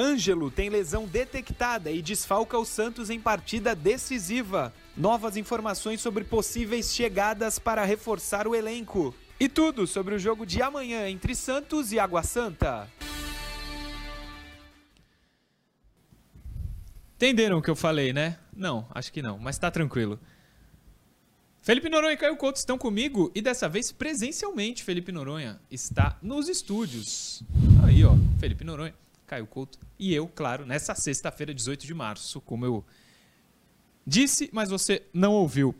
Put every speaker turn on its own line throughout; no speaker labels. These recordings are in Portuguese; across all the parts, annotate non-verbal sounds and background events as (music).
Ângelo tem lesão detectada e desfalca o Santos em partida decisiva. Novas informações sobre possíveis chegadas para reforçar o elenco. E tudo sobre o jogo de amanhã entre Santos e Água Santa. Entenderam o que eu falei, né? Não, acho que não, mas tá tranquilo. Felipe Noronha e Caio Couto estão comigo e dessa vez presencialmente. Felipe Noronha está nos estúdios. Aí, ó, Felipe Noronha, Caio Couto e eu, claro, nessa sexta-feira, 18 de março, como eu disse, mas você não ouviu.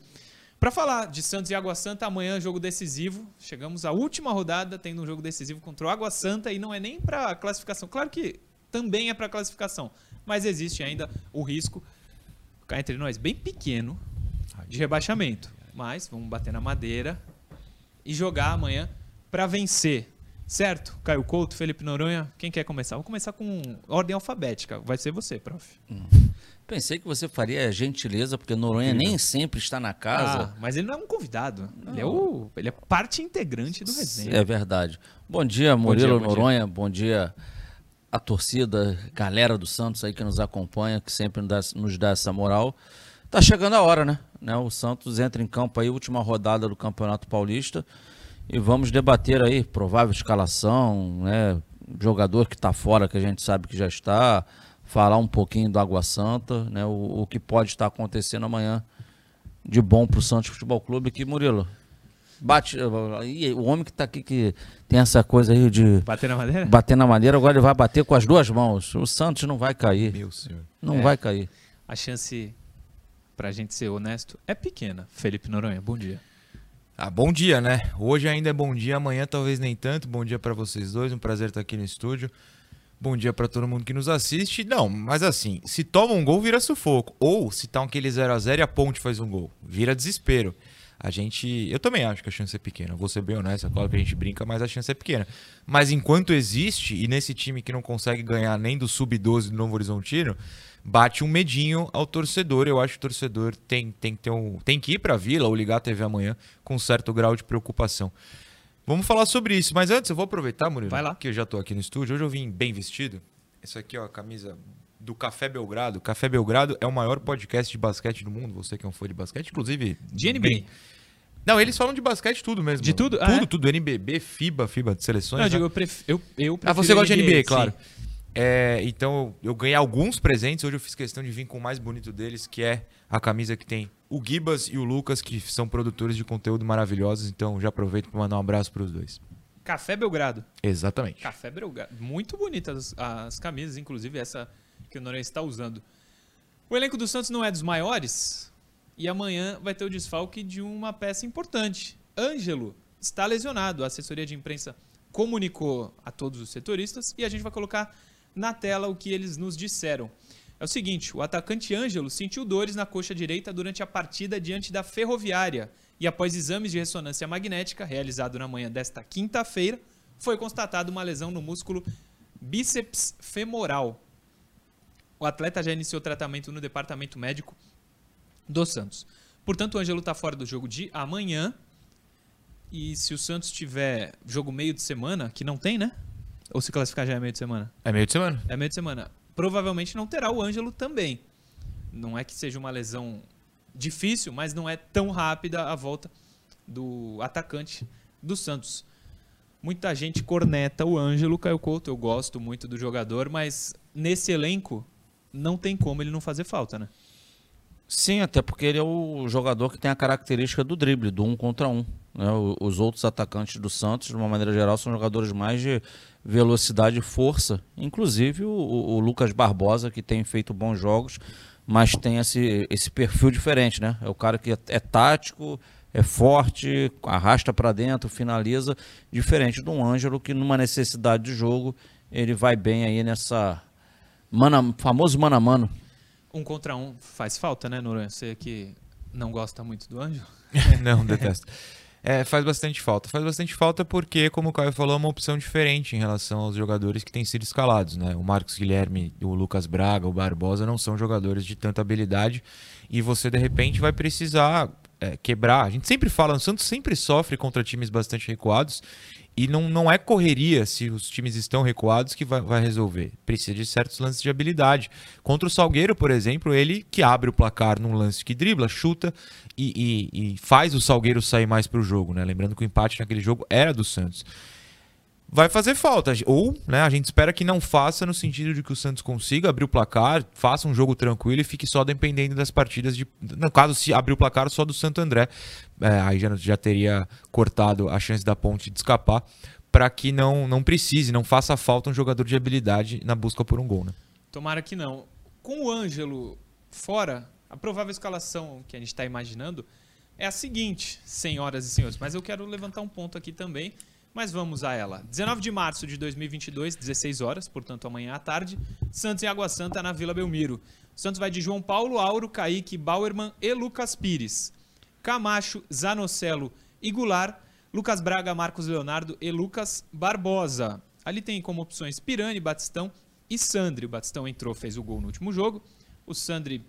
Para falar de Santos e Água Santa, amanhã jogo decisivo. Chegamos à última rodada, tendo um jogo decisivo contra o Água Santa e não é nem para classificação. Claro que também é para classificação, mas existe ainda o risco, entre nós, bem pequeno, de rebaixamento. Mas vamos bater na madeira e jogar amanhã para vencer. Certo? Caio Couto, Felipe Noronha, quem quer começar? Vou começar com ordem alfabética. Vai ser você, prof.
Hum. Pensei que você faria a gentileza, porque Noronha nem sempre está na casa.
Ah, mas ele não é um convidado. Ele é, o, ele é parte integrante do resenha.
É verdade. Bom dia, Murilo bom dia, Noronha. Bom dia. bom dia a torcida, galera do Santos aí que nos acompanha, que sempre nos dá, nos dá essa moral. Tá chegando a hora, né? né? O Santos entra em campo aí, última rodada do Campeonato Paulista. E vamos debater aí provável escalação, né? Jogador que está fora, que a gente sabe que já está. Falar um pouquinho do Água Santa, né? O, o que pode estar acontecendo amanhã de bom para o Santos Futebol Clube. Que, Murilo, bate. E o homem que está aqui que tem essa coisa aí de.
Bater na madeira?
Bater na madeira, agora ele vai bater com as duas mãos. O Santos não vai cair.
Meu senhor.
Não é, vai cair.
A chance pra gente ser honesto, é pequena. Felipe Noronha, bom dia.
Ah, bom dia, né? Hoje ainda é bom dia, amanhã talvez nem tanto. Bom dia para vocês dois, um prazer estar aqui no estúdio. Bom dia para todo mundo que nos assiste. Não, mas assim, se toma um gol, vira sufoco. Ou se tá aquele 0 a 0 e a ponte faz um gol, vira desespero. A gente. Eu também acho que a chance é pequena. Vou ser bem honesto, é claro que a gente brinca, mas a chance é pequena. Mas enquanto existe, e nesse time que não consegue ganhar nem do Sub-12 do Novo Horizontino, bate um medinho ao torcedor. Eu acho que o torcedor tem, tem, que, ter um, tem que ir para a vila ou ligar a TV amanhã com um certo grau de preocupação. Vamos falar sobre isso, mas antes eu vou aproveitar, Murilo,
Vai lá.
que eu já estou aqui no estúdio. Hoje eu vim bem vestido. Essa aqui, ó, a camisa do Café Belgrado. Café Belgrado é o maior podcast de basquete do mundo. Você que é um fã de basquete, inclusive.
De NBA. Bem...
Não, eles falam de basquete tudo mesmo.
De tudo?
Tudo, ah, é? tudo. NBB, FIBA, FIBA de seleções. Não,
eu, né? digo, eu, pref... eu, eu
Ah, você gosta NBA, de NBA, claro. Sim. É, então eu ganhei alguns presentes. Hoje eu fiz questão de vir com o mais bonito deles, que é a camisa que tem o Gibas e o Lucas, que são produtores de conteúdo maravilhosos. Então já aproveito para mandar um abraço para os dois.
Café Belgrado.
Exatamente.
Café Belgrado. Muito bonitas as, as camisas, inclusive essa que o Noronha está usando. O elenco do Santos não é dos maiores e amanhã vai ter o desfalque de uma peça importante. Ângelo está lesionado. A assessoria de imprensa comunicou a todos os setoristas e a gente vai colocar na tela o que eles nos disseram. É o seguinte: o atacante Ângelo sentiu dores na coxa direita durante a partida diante da Ferroviária e, após exames de ressonância magnética realizado na manhã desta quinta-feira, foi constatada uma lesão no músculo bíceps femoral. O atleta já iniciou tratamento no departamento médico do Santos. Portanto, o Ângelo está fora do jogo de amanhã. E se o Santos tiver jogo meio de semana, que não tem, né? Ou se classificar já é meio de semana?
É meio de semana.
É meio de semana. Provavelmente não terá o Ângelo também. Não é que seja uma lesão difícil, mas não é tão rápida a volta do atacante do Santos. Muita gente corneta o Ângelo Caio Couto. Eu gosto muito do jogador, mas nesse elenco não tem como ele não fazer falta, né?
Sim, até porque ele é o jogador que tem a característica do drible, do um contra um. Né? Os outros atacantes do Santos, de uma maneira geral, são jogadores mais de velocidade e força. Inclusive o, o Lucas Barbosa, que tem feito bons jogos, mas tem esse, esse perfil diferente, né? É o cara que é, é tático, é forte, arrasta para dentro, finaliza, diferente do Ângelo, que numa necessidade de jogo, ele vai bem aí nessa mana, famoso mano a mano.
Um contra um faz falta, né, Noronha? Você que não gosta muito do Ângelo? (laughs)
não, detesto. (laughs) É, faz bastante falta. Faz bastante falta porque, como o Caio falou, é uma opção diferente em relação aos jogadores que têm sido escalados. Né? O Marcos Guilherme, o Lucas Braga, o Barbosa não são jogadores de tanta habilidade e você, de repente, vai precisar é, quebrar. A gente sempre fala, o Santos sempre sofre contra times bastante recuados E não, não é correria se os times estão recuados que vai, vai resolver. Precisa de certos lances de habilidade. Contra o Salgueiro, por exemplo, ele que abre o placar num lance que dribla, chuta e, e, e faz o Salgueiro sair mais para o jogo. Né? Lembrando que o empate naquele jogo era do Santos vai fazer falta. Ou, né, a gente espera que não faça no sentido de que o Santos consiga abrir o placar, faça um jogo tranquilo e fique só dependendo das partidas de. No caso, se abrir o placar só do Santo André, é, aí já, já teria cortado a chance da ponte de escapar, para que não, não precise, não faça falta um jogador de habilidade na busca por um gol. Né?
Tomara que não. Com o Ângelo fora, a provável escalação que a gente está imaginando é a seguinte, senhoras e senhores, mas eu quero levantar um ponto aqui também mas vamos a ela. 19 de março de 2022, 16 horas, portanto amanhã à tarde, Santos em Água Santa na Vila Belmiro. Santos vai de João Paulo, Auro, Kaique, Bauerman e Lucas Pires. Camacho, Zanocelo e Goulart, Lucas Braga, Marcos Leonardo e Lucas Barbosa. Ali tem como opções Pirani, Batistão e Sandri. O Batistão entrou, fez o gol no último jogo. O Sandri,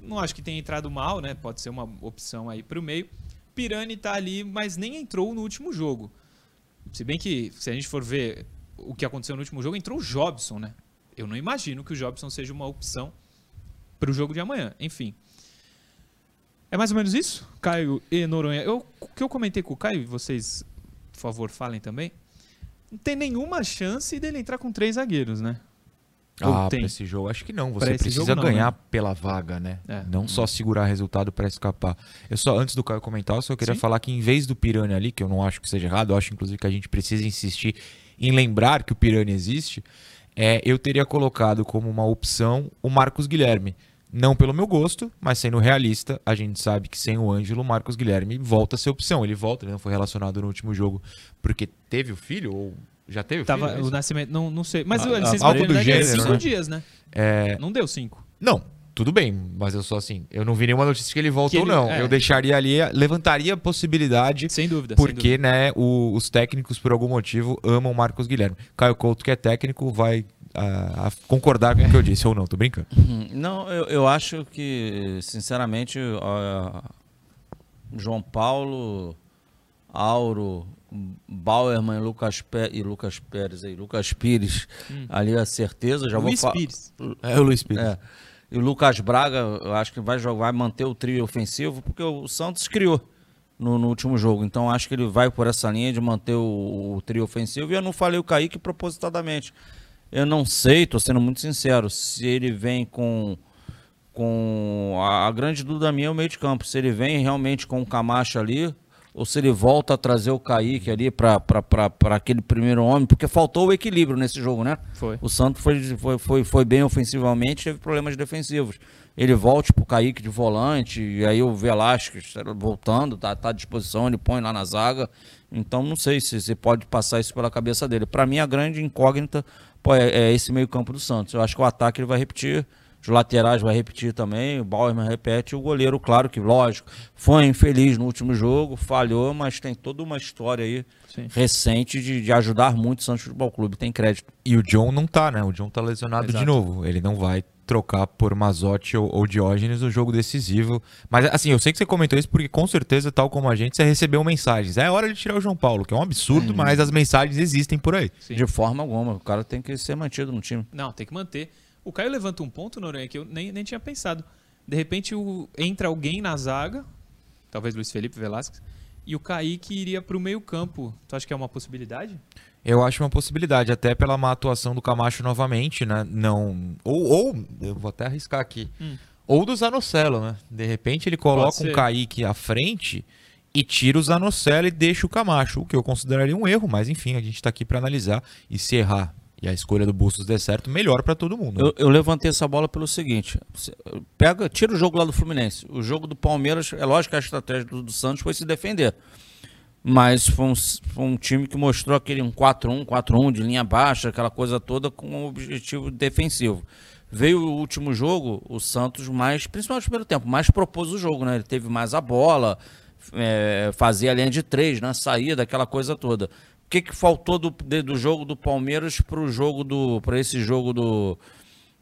não acho que tenha entrado mal, né? Pode ser uma opção aí para o meio. Pirani está ali, mas nem entrou no último jogo. Se bem que, se a gente for ver o que aconteceu no último jogo, entrou o Jobson, né? Eu não imagino que o Jobson seja uma opção para o jogo de amanhã. Enfim. É mais ou menos isso, Caio e Noronha. Eu, o que eu comentei com o Caio, vocês, por favor, falem também. Não tem nenhuma chance dele entrar com três zagueiros, né?
Ah, para esse jogo acho que não. Você precisa não, ganhar né? pela vaga, né? É. Não hum. só segurar resultado para escapar. Eu só antes do Caio comentar, eu só queria Sim. falar que em vez do Piranha ali, que eu não acho que seja errado, eu acho inclusive que a gente precisa insistir em lembrar que o Piranha existe, é, eu teria colocado como uma opção o Marcos Guilherme. Não pelo meu gosto, mas sendo realista, a gente sabe que sem o Ângelo, o Marcos Guilherme volta a ser opção. Ele volta, ele não foi relacionado no último jogo porque teve o filho ou já teve
Tava, filho? É o nascimento, não, não sei. Mas
a,
a
licença algo do gênero,
cinco né? dias, né? É... Não deu cinco.
Não, tudo bem, mas eu sou assim. Eu não vi nenhuma notícia que ele voltou, ou não. É. Eu deixaria ali, levantaria a possibilidade.
Sem dúvida.
Porque,
sem dúvida.
né, o, os técnicos, por algum motivo, amam Marcos Guilherme. Caio Couto, que é técnico, vai a, a concordar com o que eu disse, ou não, tô brincando.
Uhum. Não, eu, eu acho que, sinceramente, uh, João Paulo, Auro, Bauerman Lucas e Lucas Pérez aí, Lucas Pires, hum. ali a certeza. Já
Luiz
vou
Pires.
É o Luiz Pires. É. E o Lucas Braga, eu acho que vai jogar, vai manter o trio ofensivo, porque o Santos criou no, no, último jogo. Então acho que ele vai por essa linha de manter o, o trio ofensivo. E eu não falei o Kaique propositadamente. Eu não sei, tô sendo muito sincero, se ele vem com. com a, a grande dúvida minha é o meio de campo. Se ele vem realmente com o Camacho ali, ou se ele volta a trazer o Kaique ali para aquele primeiro homem, porque faltou o equilíbrio nesse jogo, né?
Foi.
O Santos foi, foi, foi, foi bem ofensivamente, teve problemas defensivos. Ele volte pro Kaique de volante, e aí o Velasquez voltando, tá, tá à disposição, ele põe lá na zaga. Então não sei se você pode passar isso pela cabeça dele. Para mim, a grande incógnita pô, é, é esse meio-campo do Santos. Eu acho que o ataque ele vai repetir os laterais vai repetir também, o Bauerman repete, o goleiro, claro que, lógico, foi infeliz no último jogo, falhou, mas tem toda uma história aí Sim. recente de, de, ajudar muito o Santos Futebol Clube, tem crédito.
E o John não tá, né? O John tá lesionado Exato. de novo, ele não vai trocar por Mazotti ou, ou Diógenes no jogo decisivo. Mas assim, eu sei que você comentou isso porque com certeza, tal como a gente, você recebeu mensagens. É hora de tirar o João Paulo, que é um absurdo, hum. mas as mensagens existem por aí.
Sim. De forma alguma, o cara tem que ser mantido no time.
Não, tem que manter. O Caio levanta um ponto, Noronha, que eu nem, nem tinha pensado. De repente o, entra alguém na zaga, talvez Luiz Felipe Velasquez, e o Kaique iria para o meio campo. Tu acha que é uma possibilidade?
Eu acho uma possibilidade, até pela má atuação do Camacho novamente, né? Não. Ou, ou eu vou até arriscar aqui. Hum. Ou do Zanocelo, né? De repente ele coloca um Kaique à frente e tira o Zanocelo e deixa o Camacho, o que eu consideraria um erro, mas enfim, a gente está aqui para analisar e se errar e a escolha do Bustos der certo, melhor para todo mundo.
Eu, eu, levantei essa bola pelo seguinte: pega, tira o jogo lá do Fluminense. O jogo do Palmeiras, é lógico que a estratégia do, do Santos foi se defender. Mas foi um, foi um time que mostrou aquele um 4-1, 4-1 de linha baixa, aquela coisa toda com um objetivo defensivo. Veio o último jogo, o Santos mais, principalmente no primeiro tempo, mais propôs o jogo, né? Ele teve mais a bola, é, fazia a linha de três, né? Saía daquela coisa toda que, que faltou do, do jogo do Palmeiras para o jogo do para esse jogo do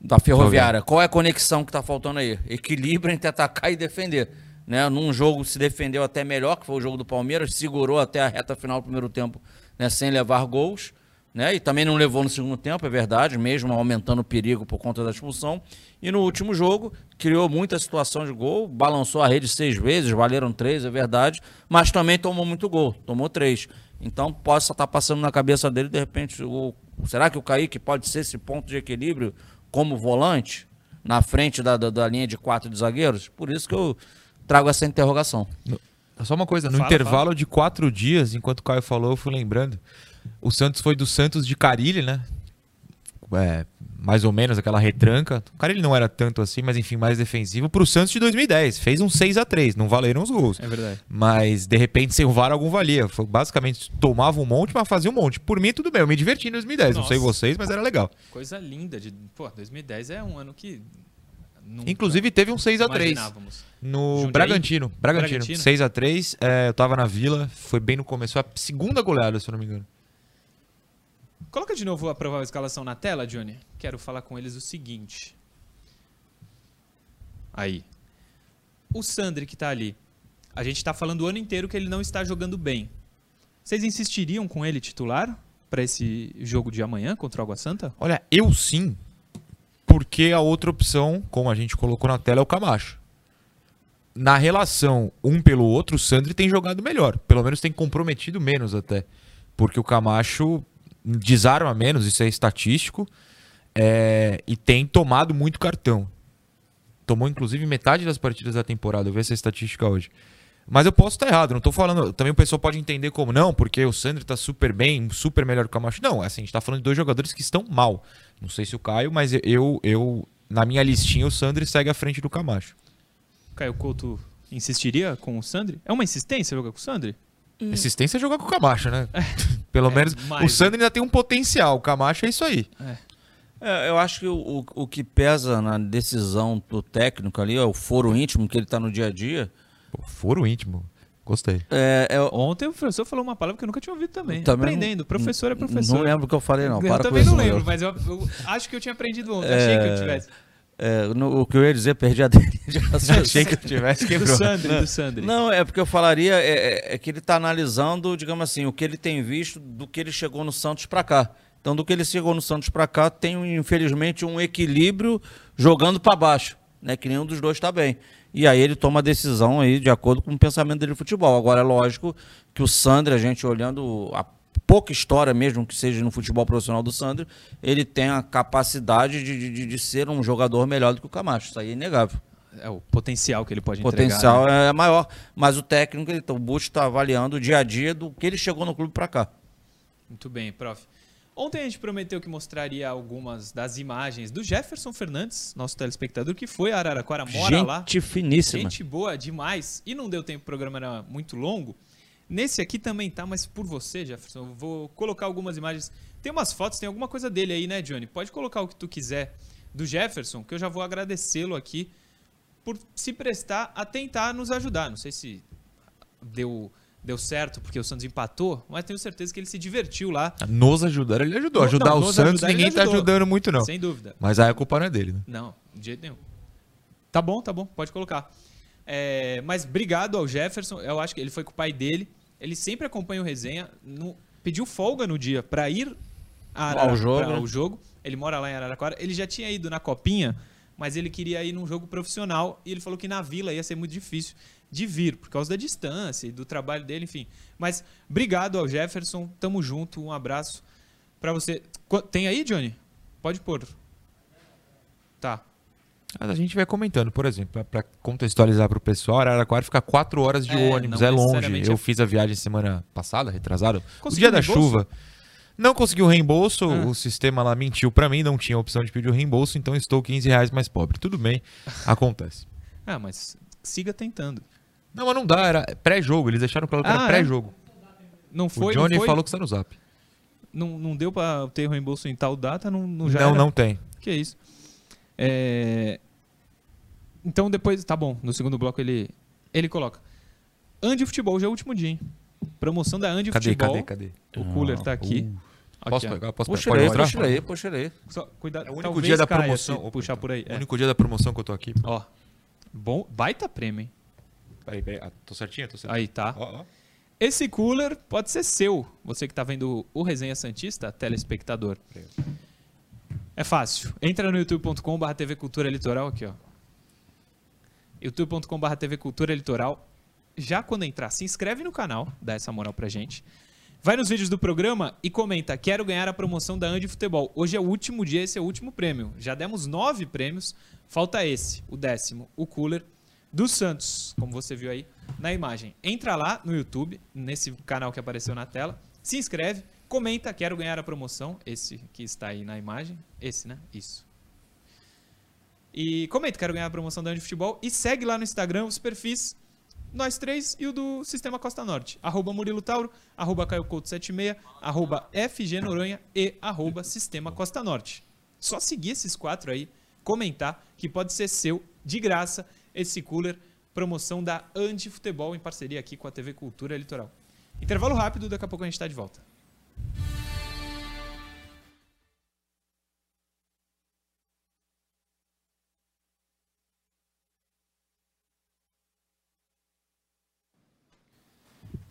da Ferroviária? Qual é a conexão que está faltando aí? Equilíbrio entre atacar e defender. Né? Num jogo se defendeu até melhor, que foi o jogo do Palmeiras, segurou até a reta final do primeiro tempo né, sem levar gols. Né? E também não levou no segundo tempo, é verdade, mesmo aumentando o perigo por conta da expulsão. E no último jogo, criou muita situação de gol, balançou a rede seis vezes, valeram três, é verdade, mas também tomou muito gol, tomou três. Então possa estar passando na cabeça dele, de repente, o, será que o Kaique pode ser esse ponto de equilíbrio como volante, na frente da, da, da linha de quatro de zagueiros? Por isso que eu trago essa interrogação.
Só uma coisa, no fala, intervalo fala. de quatro dias, enquanto o Caio falou, eu fui lembrando. O Santos foi do Santos de Carilli, né? É, mais ou menos aquela retranca. O Carilli não era tanto assim, mas enfim, mais defensivo. Pro Santos de 2010. Fez um 6 a 3 não valeram os gols.
É verdade.
Mas de repente sem o VAR algum valia. Foi, basicamente tomava um monte, mas fazia um monte. Por mim, tudo bem. Eu me diverti em 2010. Nossa. Não sei vocês, mas era legal.
Coisa linda. De... Pô, 2010 é um ano que.
Nunca Inclusive teve um 6 a 3 no Bragantino. Bragantino. Bragantino. 6 a 3 é, Eu tava na vila. Foi bem no começo. Foi a segunda goleada, se eu não me engano.
Coloca de novo a provável escalação na tela, Johnny. Quero falar com eles o seguinte. Aí. O Sandri que tá ali. A gente tá falando o ano inteiro que ele não está jogando bem. Vocês insistiriam com ele titular para esse jogo de amanhã contra o Água Santa?
Olha, eu sim. Porque a outra opção, como a gente colocou na tela, é o Camacho. Na relação um pelo outro, o Sandri tem jogado melhor. Pelo menos tem comprometido menos até. Porque o Camacho desarma menos, isso é estatístico, é, e tem tomado muito cartão. Tomou inclusive metade das partidas da temporada, eu vi essa estatística hoje. Mas eu posso estar errado, não estou falando. Também o pessoal pode entender como não, porque o Sandro está super bem, super melhor que o Camacho. Não, assim, a gente está falando de dois jogadores que estão mal. Não sei se o Caio, mas eu, eu na minha listinha, o Sandro segue à frente do Camacho.
Caio Couto insistiria com o Sandri? É uma insistência jogar com o Sandri?
Hum. Assistência é jogar com o Camacho, né? É. (laughs) Pelo é, menos mais, o Sandro ainda tem um potencial. O Camacho é isso aí.
É. É, eu acho que o, o que pesa na decisão do técnico ali é o foro íntimo que ele está no dia a dia.
Pô, foro íntimo. Gostei.
É, é, Ontem o professor falou uma palavra que eu nunca tinha ouvido também. também Aprendendo. Não, professor é professor.
Não lembro o que eu falei, não.
Eu Para (laughs) também não lembro, mas eu, eu, acho que eu tinha aprendido ontem. Achei que eu tivesse.
É, no, o que eu ia dizer, perdi a (laughs) dele.
Achei que eu tivesse quebrou.
Do Sandri, não, do Sandri.
Não, é porque eu falaria é, é, é que ele está analisando, digamos assim, o que ele tem visto do que ele chegou no Santos para cá. Então, do que ele chegou no Santos para cá, tem infelizmente um equilíbrio jogando para baixo, né? Que nenhum dos dois está bem. E aí ele toma a decisão aí de acordo com o pensamento dele de futebol. Agora é lógico que o Sandri, a gente olhando a pouca história mesmo que seja no futebol profissional do Sandro, ele tem a capacidade de, de, de, ser um jogador melhor do que o Camacho. Isso aí é inegável.
É o potencial que ele pode
entregar. O potencial né? é maior, mas o técnico, ele, o Bush está avaliando o dia a dia do que ele chegou no clube para cá.
Muito bem, prof. Ontem a gente prometeu que mostraria algumas das imagens do Jefferson Fernandes, nosso telespectador, que foi a Araraquara, mora
gente
lá.
Gente finíssima.
Gente boa demais. E não deu tempo, o programa era muito longo. Nesse aqui também tá, mas por você, Jefferson, eu vou colocar algumas imagens. Tem umas fotos, tem alguma coisa dele aí, né, Johnny? Pode colocar o que tu quiser do Jefferson, que eu já vou agradecê-lo aqui por se prestar a tentar nos ajudar. Não sei se deu deu certo porque o Santos empatou, mas tenho certeza que ele se divertiu lá.
Nos ajudar, ele ajudou. Ajudar não, o Santos, ajudar, ninguém está ajudando muito, não.
Sem dúvida.
Mas aí a culpa não é dele, né?
Não, de jeito nenhum. Tá bom, tá bom, pode colocar. É, mas obrigado ao Jefferson, eu acho que ele foi com o pai dele. Ele sempre acompanha o resenha. No, pediu folga no dia para ir
ao jogo.
ao jogo. Ele mora lá em Araraquara. Ele já tinha ido na Copinha, mas ele queria ir num jogo profissional e ele falou que na Vila ia ser muito difícil de vir por causa da distância e do trabalho dele, enfim. Mas obrigado ao Jefferson, tamo junto, um abraço para você. Tem aí, Johnny? Pode pôr. Tá.
A gente vai comentando, por exemplo, para contextualizar para o pessoal, Araraquara fica quatro horas de é, ônibus, é longe. Eu é... fiz a viagem semana passada, retrasada, o dia da chuva. Não consegui o reembolso, ah. o sistema lá mentiu para mim, não tinha opção de pedir o reembolso, então estou 15 reais mais pobre. Tudo bem, (laughs) acontece.
ah, mas siga tentando.
Não, mas não dá, era pré-jogo, eles deixaram claro que ah, era é? pré-jogo.
Não foi,
o Johnny
foi?
falou que está no zap.
Não, não deu para ter reembolso em tal data, não, não já
Não,
era?
não tem.
Que isso. É... Então depois, tá bom, no segundo bloco ele, ele coloca. Andy Futebol, já é o último dia, hein? Promoção da Andy
cadê,
Futebol.
Cadê, cadê,
O cooler tá aqui.
Uh. Aqui, posso pegar? Posso
puxa pegar? Pode aí, puxa aí.
Só, cuidado,
é o único dia da promoção.
puxar por aí.
O é. único dia da promoção que eu tô aqui.
Ó. Bom, baita prêmio, hein?
Peraí, peraí. Ah, tô certinho? Tô certinho.
Aí, tá.
Ó, ó.
Esse cooler pode ser seu, você que está vendo o Resenha Santista, telespectador. É fácil. Entra no youtube.com.br TV Cultura Litoral aqui, ó. youtube.com.br TV Cultura Litoral. Já quando entrar, se inscreve no canal, dá essa moral pra gente. Vai nos vídeos do programa e comenta: quero ganhar a promoção da Andi Futebol. Hoje é o último dia, esse é o último prêmio. Já demos nove prêmios, falta esse, o décimo, o cooler do Santos, como você viu aí na imagem. Entra lá no YouTube, nesse canal que apareceu na tela, se inscreve, comenta: quero ganhar a promoção. Esse que está aí na imagem, esse, né? Isso. E comenta: quero ganhar a promoção da Andi Futebol e segue lá no Instagram os perfis nós três e o do Sistema Costa Norte. Arroba Murilo Tauro, arroba Caio Couto 76, arroba FG Noronha e arroba Sistema Costa Norte. Só seguir esses quatro aí, comentar, que pode ser seu, de graça, esse cooler, promoção da Andi Futebol em parceria aqui com a TV Cultura Litoral. Intervalo rápido, daqui a pouco a gente está de volta.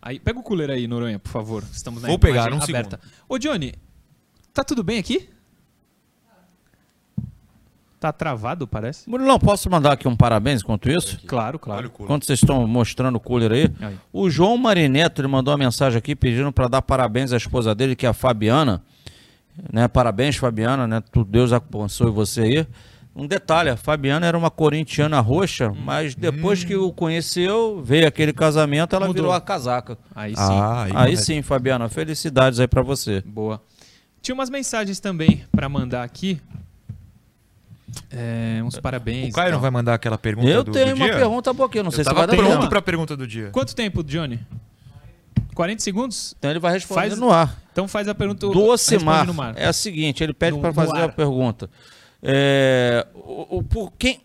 Aí, pega o cooler aí, Noronha, por favor. Estamos na
Vou pegar,
imagem
um
aberta. Ô, Johnny, tá tudo bem aqui? Tá travado, parece?
Murilão, posso mandar aqui um parabéns enquanto isso?
Claro, claro.
Enquanto vocês estão mostrando o cooler aí.
Aí.
O João Marineto ele mandou uma mensagem aqui pedindo para dar parabéns à esposa dele, que é a Fabiana. Né? Parabéns, Fabiana, né? Deus abençoe você aí. Um detalhe, a Fabiana era uma corintiana roxa, mas depois que o conheceu, veio aquele casamento, ela
Mudou.
virou a casaca.
Aí sim.
Ah,
Aí
correto.
sim, Fabiana, felicidades aí para você.
Boa. Tinha umas mensagens também pra mandar aqui. É, uns parabéns.
O Caio
e
não
tal.
vai mandar aquela pergunta
Eu
do,
tenho
do
uma
dia?
pergunta boa aqui, eu não sei se vai
tava
dar
pronto
pronto
tempo.
pra pergunta do dia.
Quanto tempo, Johnny? 40 segundos?
Então ele vai responder
Faz-
no ar.
Então faz a pergunta
do Ocimar
responde no mar.
é a seguinte, ele pede
No-
para
no
fazer
ar.
a pergunta. É, o, o- por quem,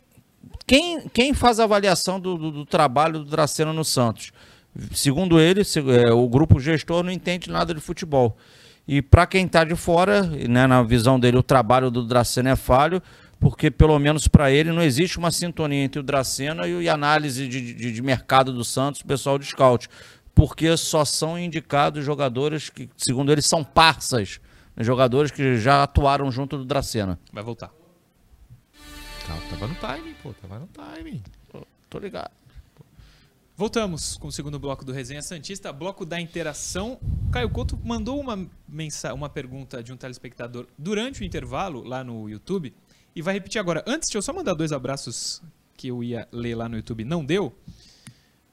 quem, quem faz a avaliação do, do- do trabalho do Dracena no Santos? Segundo ele, se- é, o grupo gestor não entende nada de futebol. E para quem está de fora, né, na visão dele, o trabalho do Dracena é falho, porque pelo menos para ele não existe uma sintonia entre o Dracena e, a análise de, de- de mercado do Santos, o pessoal de scout. Porque só são indicados jogadores que, segundo ele, são parças. né, Jogadores que já atuaram junto do Dracena.
Vai voltar.
Tá, Tava no timing, pô. Tava no timing.
Tô ligado.
Voltamos com o segundo bloco do Resenha Santista, bloco da interação. Caio Couto mandou uma, mensa uma pergunta de um telespectador durante o intervalo lá no YouTube e vai repetir agora. Antes, deixa eu só mandar dois abraços que eu ia ler lá no YouTube. Não deu?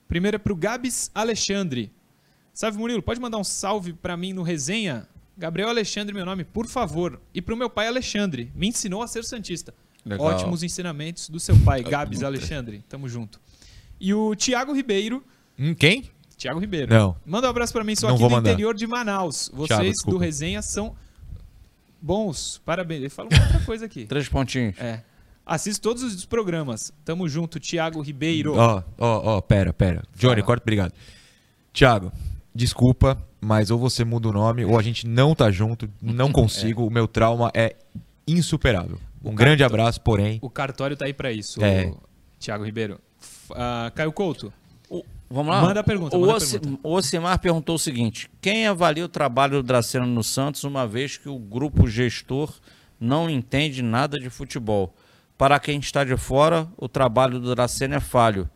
Primeiro é pro Gabs Alexandre. Salve Murilo, pode mandar um salve pra mim no Resenha? Gabriel Alexandre, meu nome, por favor. E pro meu pai Alexandre, me ensinou a ser Santista.
Legal.
Ótimos ensinamentos do seu pai, Gabs Alexandre. Tamo junto. E o Thiago Ribeiro.
Hum, quem?
Thiago Ribeiro.
Não.
Manda um abraço pra mim, sou
Não
aqui
vou
do
mandar.
interior de Manaus. Vocês
Thiago,
do. Resenha são bons. Parabéns. Ele fala uma outra (laughs) coisa aqui.
Três pontinhos.
É. Assisto todos os programas. Tamo junto, Thiago Ribeiro.
Ó, ó, ó, pera, pera. Johnny,
Fala.
corta, obrigado. Thiago, desculpa, mas ou você muda o nome ou a gente não tá junto, não (laughs) consigo. O meu trauma é insuperável. Um grande abraço, porém.
O cartório tá aí pra isso,
É.
o Thiago Ribeiro. Ah, Caio Couto.
O- vamos lá?
Manda a pergunta,
O,
manda pergunta.
o Ocimar perguntou o seguinte: quem avalia o trabalho do Dracena no Santos, uma vez que o grupo gestor não entende nada de futebol? Para quem está de fora, o trabalho do Dracena é falho.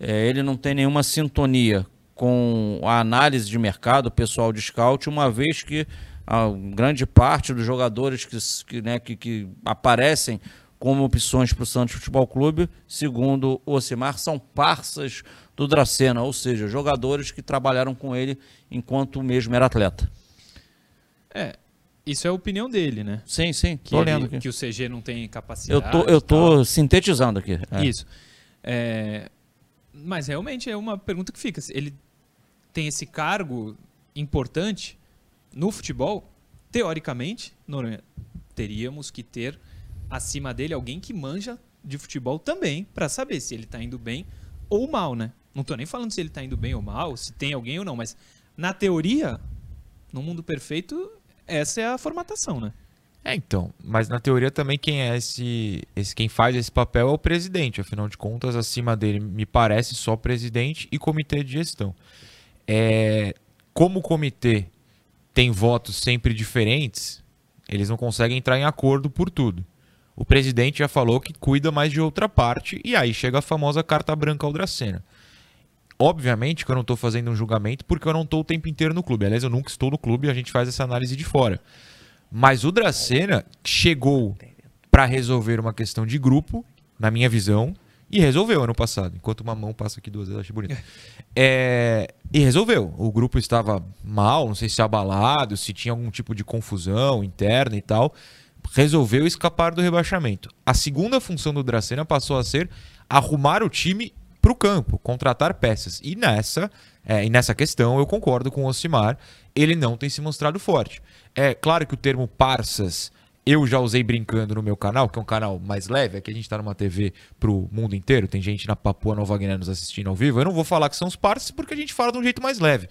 É, ele não tem nenhuma sintonia com a análise de mercado, o pessoal de scout, uma vez que a grande parte dos jogadores que, que, né, que, que aparecem como opções para o Santos Futebol Clube, segundo o Ocimar, são parças do Dracena, ou seja, jogadores que trabalharam com ele enquanto o mesmo era atleta.
É, isso é a opinião dele, né?
Sim, sim,
Que,
tô
ele-
lendo aqui.
que o CG não tem
Eu
capacidade.
tô, eu
e tal.
tô sintetizando aqui. É.
Isso. É, mas realmente é uma pergunta que fica. Ele tem esse cargo importante no futebol? Teoricamente, Noronha, teríamos que ter acima dele alguém que manja de futebol também para saber se ele tá indo bem ou mal, né? Não tô nem falando se ele tá indo bem ou mal, se tem alguém ou não, mas na teoria, no mundo perfeito, essa é a formatação, né?
É, então. Mas na teoria também quem é esse, esse. Quem faz esse papel é o presidente. Afinal de contas, acima dele me parece só presidente e comitê de gestão. é, como comitê tem votos sempre diferentes, eles não conseguem entrar em acordo por tudo. O presidente já falou que cuida mais de outra parte, e aí chega a famosa carta branca ao Dracena. Obviamente que eu não estou fazendo um julgamento porque eu não estou o tempo inteiro no clube. Aliás, eu nunca estou no clube e a gente faz essa análise de fora. Mas o Dracena chegou para resolver uma questão de grupo, na minha visão, e resolveu ano passado. Enquanto uma mão passa aqui duas vezes, achei bonito. É, e resolveu. O grupo estava mal, não sei se abalado, se tinha algum tipo de confusão interna e tal. Resolveu escapar do rebaixamento. A segunda função do Dracena passou a ser arrumar o time para o campo, contratar peças. E nessa, é, e nessa questão eu concordo com o Osimar, ele não tem se mostrado forte. É claro que o termo parças eu já usei brincando no meu canal, que é um canal mais leve, aqui a gente está numa TV pro mundo inteiro, tem gente na Papua Nova Guiné nos assistindo ao vivo. Eu não vou falar que são os parças porque a gente fala de um jeito mais leve.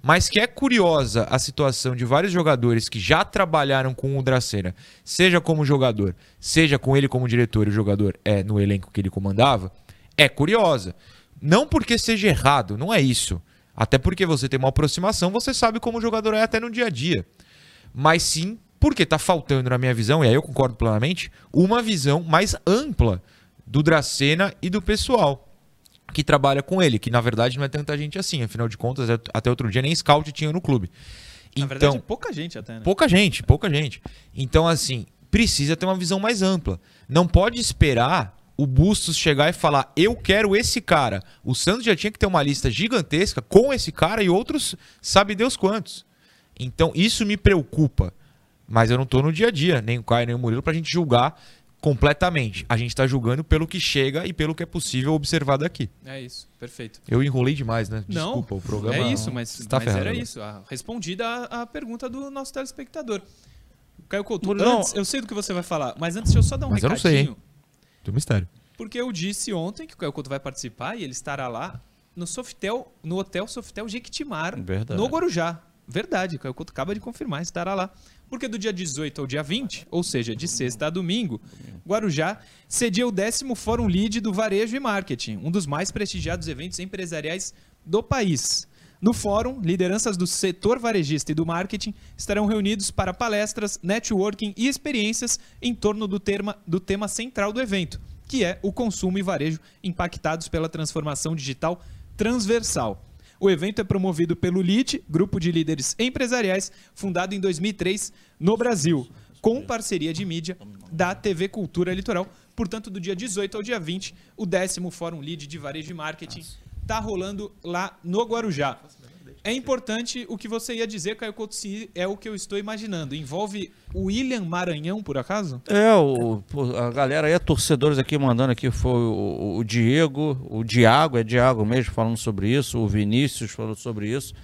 Mas que é curiosa a situação de vários jogadores que já trabalharam com o Dracena, seja como jogador, seja com ele como diretor e o jogador é no elenco que ele comandava, é curiosa. Não porque seja errado, não é isso. Até porque você tem uma aproximação, você sabe como o jogador é até no dia a dia. Mas sim porque está faltando, na minha visão, e aí eu concordo plenamente, uma visão mais ampla do Dracena e do pessoal que trabalha com ele, que na verdade não é tanta gente assim, afinal de contas, é, até outro dia nem scout tinha no clube.
Na então, verdade, pouca gente até, né?
Pouca gente, pouca gente. Então, assim, precisa ter uma visão mais ampla. Não pode esperar o Bustos chegar e falar: eu quero esse cara. O Santos já tinha que ter uma lista gigantesca com esse cara e outros, sabe Deus quantos. Então, isso me preocupa. Mas eu não estou no dia a dia, nem o Caio, nem o Murilo, para a gente julgar completamente. A gente está julgando pelo que chega e pelo que é possível observar daqui.
É isso, perfeito.
Eu enrolei demais, né? Desculpa,
não,
o programa.
É isso, mas, tá mas era isso. A, respondida a, a, pergunta do nosso telespectador. Caio Couto, Murilo, antes, eu sei do que você vai falar, mas antes deixa eu só dar um mas recadinho. Eu não sei.
Tem um mistério.
Porque eu disse ontem que o Caio Couto vai participar e ele estará lá no Softel, no Hotel Softel Jequitimar, Verdade. no Guarujá. Verdade, o Caio Couto acaba de confirmar, estará lá. Porque do dia 18 ao dia 20, ou seja, de sexta a domingo, Guarujá cedia o décimo Fórum Lead do Varejo e Marketing, um dos mais prestigiados eventos empresariais do país. No fórum, lideranças do setor varejista e do marketing estarão reunidos para palestras, networking e experiências em torno do do tema central do evento, que é o consumo e varejo impactados pela transformação digital transversal. O evento é promovido pelo LIT, Grupo de Líderes Empresariais, fundado em 2003 no Brasil, com parceria de mídia da TV Cultura Litoral. Portanto, do dia 18 ao dia 20, o décimo Fórum Lead de Varejo e Marketing está rolando lá no Guarujá. É importante o que você ia dizer, Caio Couto, se é o que eu estou imaginando. Envolve o William Maranhão, por acaso?
É, o, a galera aí, é torcedores aqui mandando aqui, foi o, o Diego, o Diago, é Diago mesmo falando sobre isso, o Vinícius falou sobre isso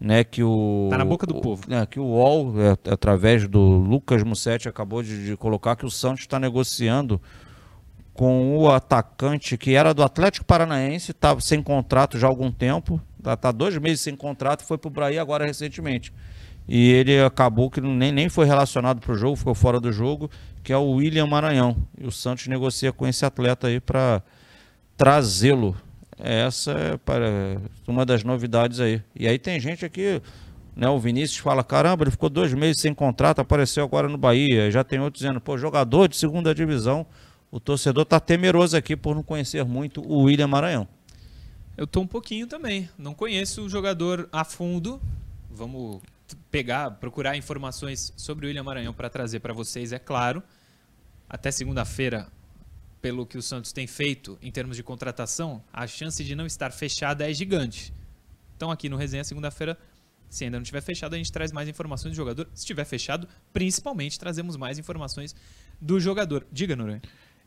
né, que o
tá na boca do
o,
povo,
né, que o UOL é, através do Lucas Mussetti acabou de, de colocar que o Santos está negociando com o atacante que era do Atlético Paranaense, estava sem contrato já há algum tempo, Tá, tá dois meses sem contrato, foi pro Bahia agora recentemente. E ele acabou que nem, nem foi relacionado para o jogo, ficou fora do jogo, que é o William Maranhão. E o Santos negocia com esse atleta aí para trazê-lo. Essa é uma das novidades aí. E aí tem gente aqui, né? O Vinícius fala: caramba, ele ficou dois meses sem contrato, apareceu agora no Bahia. Já tem outro dizendo: pô, jogador de segunda divisão. O torcedor está temeroso aqui por não conhecer muito o William Maranhão.
Eu tô um pouquinho também. Não conheço o jogador a fundo. Vamos pegar, procurar informações sobre o William Maranhão para trazer para vocês, é claro. Até segunda-feira, pelo que o Santos tem feito em termos de contratação, a chance de não estar fechada é gigante. Então aqui no Resenha, segunda-feira, se ainda não estiver fechado, a gente traz mais informações do jogador. Se estiver fechado, principalmente trazemos mais informações do jogador. Diga, Noronha.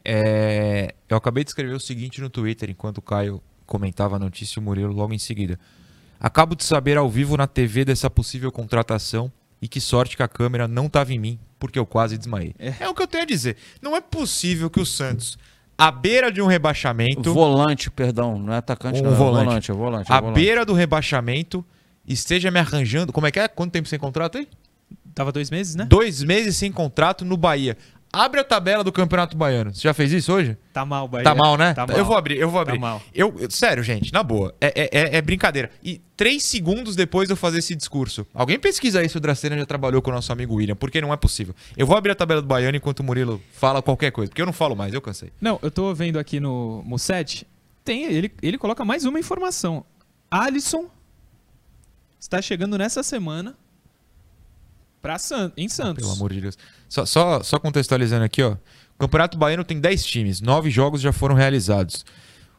É, eu acabei de escrever o seguinte no Twitter enquanto o Caio comentava a notícia o Murilo logo em seguida. Acabo de saber ao vivo na TV dessa possível contratação e que sorte que a câmera não estava em mim, porque eu quase desmaiei. É. é. o que eu tenho a dizer. Não é possível que o Santos, à beira de um rebaixamento.
Volante, perdão, não é atacante, um não, volante. É volante, é volante.
É
à volante.
beira do rebaixamento, esteja me arranjando. Como é que é? Quanto tempo sem contrato aí?
Tava dois meses, né?
Dois meses sem contrato no Bahia. Abre a tabela do Campeonato Baiano. Você já fez isso hoje?
Tá mal, Bahia.
Tá mal, né?
Tá mal.
Eu vou abrir, eu vou abrir.
Tá mal.
Eu, eu- sério, gente, na boa. É, é- é- é brincadeira. E três segundos depois de eu fazer esse discurso, alguém pesquisa aí se o Dracena já trabalhou com o nosso amigo William, porque não é possível. Eu vou abrir a tabela do Baiano enquanto o Murilo fala qualquer coisa, porque eu não falo mais, eu cansei.
Não, eu tô vendo aqui no Musset, tem ele, ele coloca mais uma informação. Alisson está chegando nessa semana pra San, em Santos.
Pelo amor de Deus. Só, só, só contextualizando aqui, ó. O Campeonato Baiano tem 10 times, 9 jogos já foram realizados.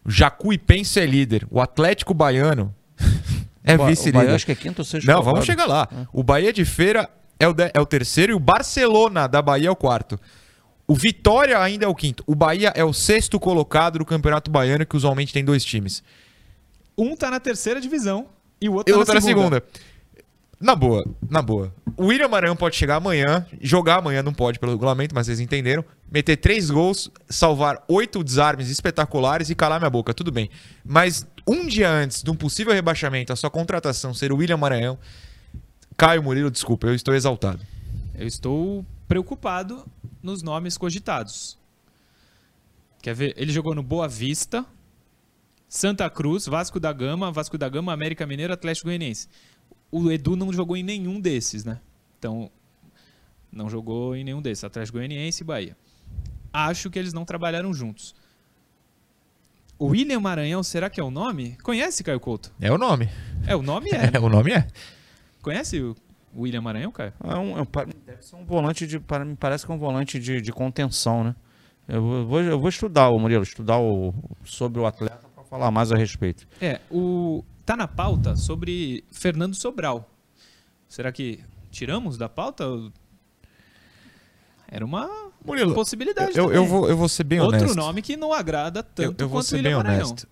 O Jacuipense é líder. O Atlético Baiano (laughs) é vice-líder.
acho que é quinto ou sexto.
Não,
colocado.
vamos chegar lá. O Bahia de Feira é o, de- é o terceiro e o Barcelona da Bahia é o quarto. O Vitória ainda é o quinto. O Bahia é o sexto colocado do Campeonato Baiano, que usualmente tem dois times.
Um tá na terceira divisão e o outro
E
tá
o outro
na
na
segunda.
segunda. Na boa, na boa. O William Maranhão pode chegar amanhã, jogar amanhã não pode pelo regulamento, mas vocês entenderam. Meter três gols, salvar oito desarmes espetaculares e calar minha boca, tudo bem. Mas um dia antes de um possível rebaixamento, a sua contratação ser o William Maranhão, Caio Murilo, desculpa, eu estou exaltado.
Eu estou preocupado nos nomes cogitados. Quer ver? Ele jogou no Boa Vista, Santa Cruz, Vasco da Gama, Vasco da Gama, América Mineiro, Atlético Goianiense. O Edu não jogou em nenhum desses, né? Então, não jogou em nenhum desses. Atlético Goianiense e Bahia. Acho que eles não trabalharam juntos. O William Maranhão, será que é o nome? Conhece, Caio Couto?
É o nome.
É, o nome é. (laughs)
É, o nome é.
Conhece o William Maranhão, Caio?
É um, é um, deve ser um volante de. para- Me parece que é um volante de, de contenção, né? Eu vou, eu vou- eu vou estudar, o Murilo, estudar o, sobre o atleta para falar mais a respeito.
É, o tá na pauta sobre Fernando Sobral. Será que tiramos da pauta? Era uma
Murilo,
possibilidade
eu, eu, vou, eu vou ser bem
Outro
honesto.
nome que não agrada
eu,
tanto
eu vou
quanto o
ser bem
Maranhão.
honesto.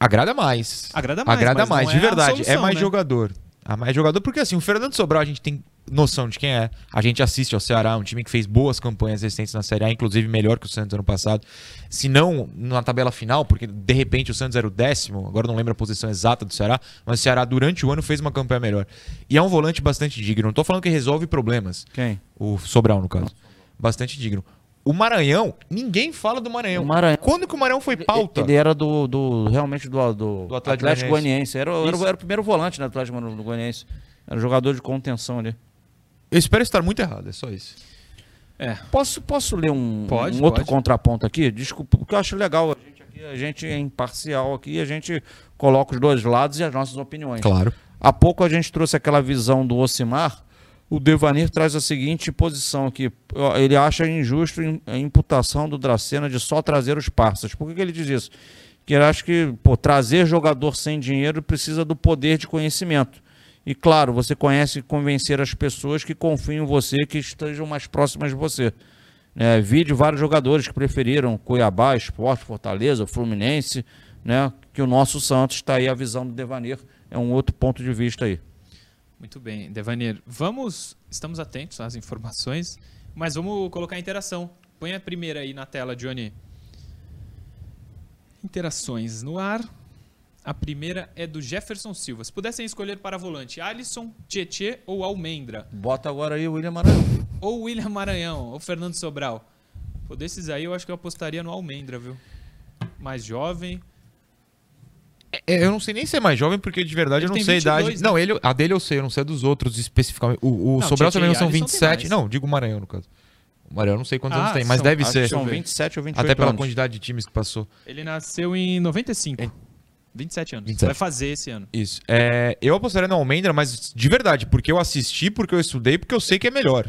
Agrada mais.
Agrada mais,
Agrada mais, de
é
verdade. é
solução,
mais
né?
jogador. A mais jogador, porque assim, o Fernando Sobral a gente tem noção de quem é. A gente assiste ao Ceará, um time que fez boas campanhas recentes na Série A, inclusive melhor que o Santos ano passado. Se não na tabela final, porque de repente o Santos era o décimo, agora não lembro a posição exata do Ceará, mas o Ceará durante o ano fez uma campanha melhor. E é um volante bastante digno. Não tô falando que resolve problemas.
Quem?
O Sobral, no caso. Bastante digno. O Maranhão, ninguém fala do Maranhão.
Maranhão.
Quando que o Maranhão foi pauta?
Ele era do, do realmente do, do,
Do Atlético
Atlético,
Goianiense.
Era, o- era, era o primeiro volante do Atlético Goianiense. Era um jogador de contenção ali.
Eu espero estar muito errado, é só isso.
É,
Posso, posso ler um,
Pode,
um outro
pode.
contraponto aqui? Desculpa, porque eu acho legal. A gente, aqui, a gente é imparcial aqui, a gente coloca os dois lados e as nossas opiniões.
Claro.
Há pouco a gente trouxe aquela visão do Ocimar. O Devanir traz a seguinte posição aqui. Ele acha injusto a imputação do Dracena de só trazer os parças. Por que, que ele diz isso? Que ele acha que pô, trazer jogador sem dinheiro precisa do poder de conhecimento. E claro, você conhece convencer as pessoas que confiam em você, que estejam mais próximas de você. É, vi de vários jogadores que preferiram Cuiabá, Esporte, Fortaleza, Fluminense, né? Que o nosso Santos está aí, a visão do Devanir é um outro ponto de vista aí.
muito bem. Devanir, vamos... Estamos atentos às informações, mas vamos colocar a interação. Põe a primeira aí na tela, Johnny. Interações no ar. A primeira é do Jefferson Silva. Se pudessem escolher para volante, Alisson, Tietê ou Almendra?
Bota agora aí o William Maranhão.
Ou William Maranhão, ou Fernando Sobral. Pô, desses aí eu acho que eu apostaria no Almendra, viu? Mais jovem.
É, eu não sei nem se é mais jovem, porque de verdade
Ele
eu não
tem
sei a
22,
idade.
né?
Não, ele, a dele eu sei, eu não sei a dos outros especificamente. O, o
Não,
Sobral
Tietê
também
e
não são
Alisson tem
27.
mais.
Não, digo o Maranhão, no caso. O Maranhão eu não sei quantos
Ah,
anos tem, mas
são-
deve
Acho
ser.
são
ver.
27 ou 28
Até pela
anos.
quantidade de times que passou.
Ele nasceu em 95.
É.
27 anos.
27.
Vai fazer esse ano.
Isso. É, eu apostaria no Almendra, mas de verdade, porque eu assisti, porque eu estudei, porque eu sei que é melhor.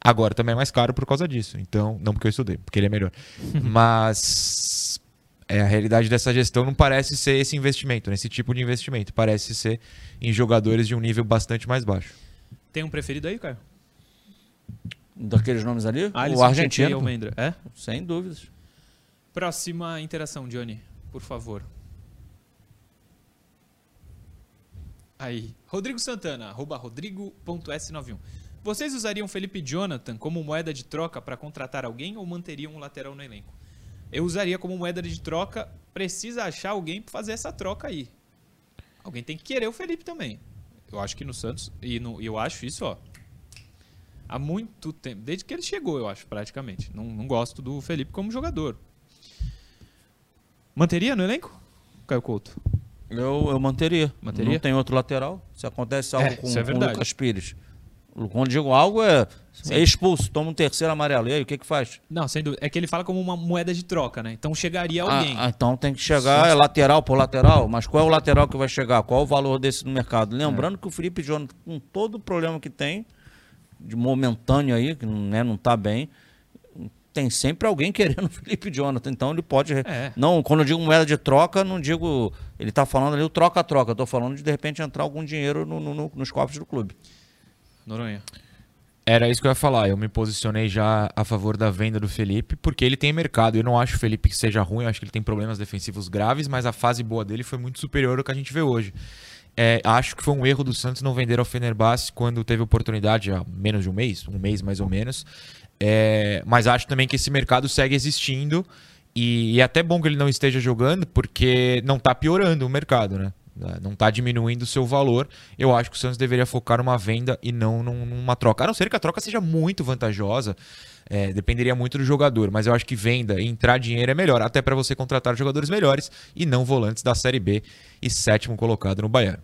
Agora também é mais caro por causa disso. Então, não porque eu estudei, porque ele é melhor. (laughs) mas é, a realidade dessa gestão não parece ser esse investimento, né? esse tipo de investimento. Parece ser em jogadores de um nível bastante mais baixo.
Tem um preferido aí, Caio?
Daqueles nomes ali?
Alisson,
o argentino.
Almendra. É?
Sem dúvidas.
Próxima interação, Johnny, por favor. Aí. Rodrigo Santana, arroba rodrigo.s91. Vocês usariam Felipe Jonathan como moeda de troca para contratar alguém ou manteriam um lateral no elenco? Eu usaria como moeda de troca, precisa achar alguém para fazer essa troca aí. Alguém tem que querer o Felipe também. Eu acho que no Santos, e no- eu acho isso, ó. Há muito tempo. Desde que ele chegou, eu acho, praticamente. Não, não gosto do Felipe como jogador. Manteria no elenco? Caio Couto.
Eu, eu manteria.
Manteria?
Não tem outro lateral. Se acontece algo
É,
com,
é
com o. Lucas Pires. Quando digo algo, é, é expulso, toma um terceiro amarelo. E aí, o que que faz?
Não, sem dúvida. É que ele fala como uma moeda de troca, né? Então chegaria
Ah,
alguém.
ah, então tem que chegar, é lateral por lateral, mas qual é o lateral que vai chegar? Qual o valor desse no mercado? Lembrando que o Felipe Jonathan, com todo o problema que tem, de momentâneo aí, que né, não tá bem, tem sempre alguém (laughs) querendo o Felipe Jonathan. Então ele pode.
É.
Não, quando eu digo moeda de troca, não digo. Ele tá falando ali o troca-troca. Eu tô falando de de repente entrar algum dinheiro no- no- no- nos cofres do clube.
Noronha.
Era isso que eu ia falar. Eu me posicionei já a favor da venda do Felipe, porque ele tem mercado. Eu não acho o Felipe que seja ruim, eu acho que ele tem problemas defensivos graves, mas a fase boa dele foi muito superior ao que a gente vê hoje. É, acho que foi um erro do Santos não vender ao Fenerbahçe quando teve oportunidade há menos de um mês, um mês mais ou menos. É, mas acho também que esse mercado segue existindo e, e é até bom que ele não esteja jogando, porque não está piorando o mercado, né? Não está diminuindo o seu valor. Eu acho que o Santos deveria focar numa venda e não num- numa troca. A não ser que a troca seja muito vantajosa. é, dependeria muito do jogador, mas eu acho que venda e entrar dinheiro é melhor, até para você contratar jogadores melhores e não volantes da Série B e sétimo colocado no Baiano.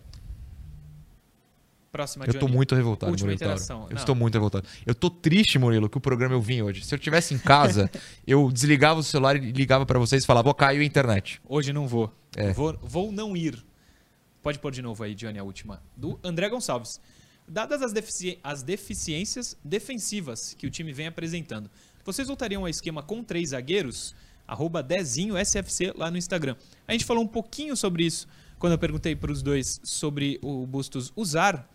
Próxima,
Eu tô
Johnny.
muito revoltado,
Última
Murilo
interação.
Eu
Não.
estou muito revoltado. Eu tô triste, Murilo, que o programa eu vim hoje. Se eu tivesse em casa, (laughs) eu desligava o celular e ligava para vocês e falava, ó, caiu a internet.
Hoje não vou.
É.
vou. Vou não ir. Pode pôr de novo aí, Johnny, a última. Do André Gonçalves. Dadas as, defici- as deficiências defensivas que o time vem apresentando, vocês voltariam ao esquema com três zagueiros? Arroba Dezinho SFC lá no Instagram. A gente falou um pouquinho sobre isso quando eu perguntei para os dois sobre o Bustos usar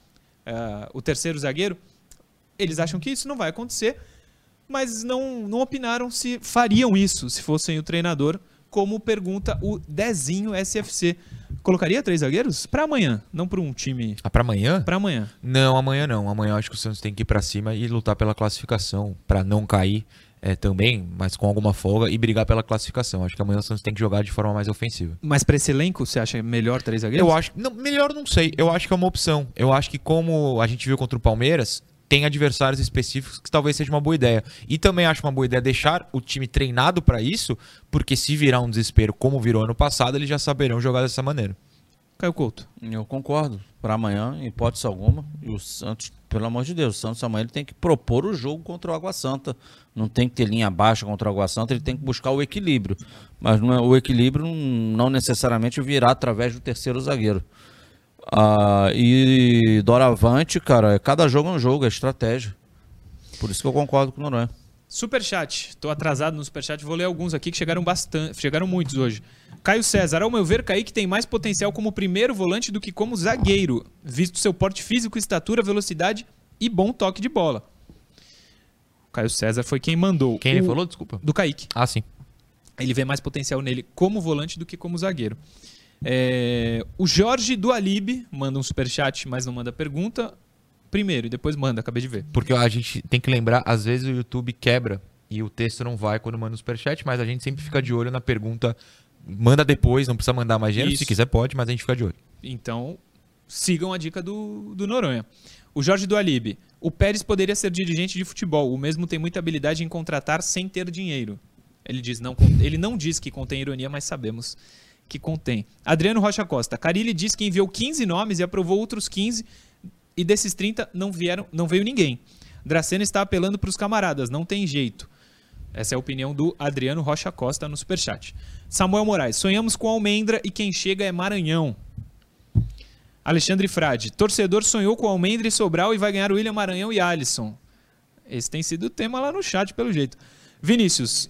ah, o terceiro zagueiro. Eles acham que isso não vai acontecer, mas não, não opinaram se fariam isso se fossem o treinador, como pergunta o Dezinho SFC. Colocaria três zagueiros? Para amanhã, não para um time.
Ah, para amanhã?
Para amanhã.
Não, amanhã não. Amanhã eu acho que o Santos tem que ir para cima e lutar pela classificação, para não cair é, também, mas com alguma folga e brigar pela classificação. Acho que amanhã o Santos tem que jogar de forma mais ofensiva.
Mas para esse elenco, você acha melhor três zagueiros?
Eu acho, não, melhor não sei. Eu acho que é uma opção. Eu acho que como a gente viu contra o Palmeiras, tem adversários específicos que talvez seja uma boa ideia. E também acho uma boa ideia deixar o time treinado para isso, porque se virar um desespero como virou ano passado, eles já saberão jogar dessa maneira.
Caio Couto.
Eu concordo. Para amanhã, em hipótese alguma. E o Santos, pelo amor de Deus, o Santos amanhã ele tem que propor o jogo contra o Água Santa. Não tem que ter linha baixa contra o Água Santa, ele tem que buscar o equilíbrio. Mas não é- o equilíbrio não, necessariamente virá através do terceiro zagueiro. Ah, e doravante, cara, cada jogo é um jogo, é estratégia. Por isso que eu concordo com o Noronha.
Superchat. Tô atrasado no superchat, vou ler alguns aqui que chegaram bastante, chegaram muitos hoje. Caio César, ao meu ver, Kaique tem mais potencial como primeiro volante do que como zagueiro, visto seu porte físico, estatura, velocidade e bom toque de bola. Caio César foi quem mandou.
Quem ele
O-
falou? Desculpa.
Do Kaique.
Ah, sim.
Ele vê mais potencial nele como volante do que como zagueiro. É, o Jorge do Alibe manda um superchat, mas não manda pergunta. Primeiro e depois manda, acabei de ver.
Porque a gente tem que lembrar, às vezes o YouTube quebra e o texto não vai quando manda o superchat, mas a gente sempre fica de olho na pergunta. Manda depois, não precisa mandar mais dinheiro. Se quiser, pode, mas a gente fica de olho.
Então, sigam a dica do, do Noronha. O Jorge do Alibe. O Pérez poderia ser dirigente de futebol. O mesmo tem muita habilidade em contratar sem ter dinheiro. Ele, diz, não, ele não diz que contém ironia, mas sabemos que contém. Adriano Rocha Costa. Carilli diz que enviou 15 nomes e aprovou outros 15. E desses 30 não, vieram, não veio ninguém. Dracena está apelando para os camaradas. Não tem jeito. Essa é a opinião do Adriano Rocha Costa no Superchat. Samuel Moraes. Sonhamos com Almendra e quem chega é Maranhão. Alexandre Frade. Torcedor sonhou com Almendra e Sobral e vai ganhar o William Maranhão e Alisson. Esse tem sido o tema lá no chat, pelo jeito. Vinícius.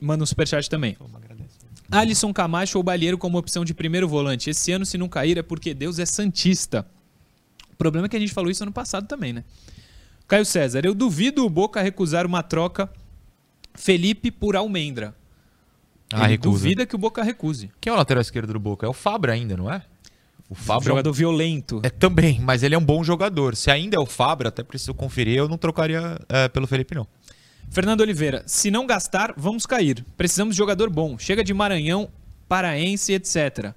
Manda um superchat também. Alisson Camacho ou Balheiro como opção de primeiro volante. Esse ano, se não cair, é porque Deus é santista. O problema é que a gente falou isso ano passado também, né? Caio César. Eu duvido o Boca recusar uma troca Felipe por Almendra.
Ah,
Ele
recusa.
duvida que o Boca recuse.
Quem é o lateral esquerdo do Boca? É o Fabra ainda, não é? O Fabra é um-
jogador violento.
É também, mas ele é um bom jogador. Se ainda é o Fabra, até preciso conferir, eu não trocaria é, pelo Felipe, não.
Fernando Oliveira, se não gastar, vamos cair. Precisamos de jogador bom. Chega de Maranhão, Paraense, etc.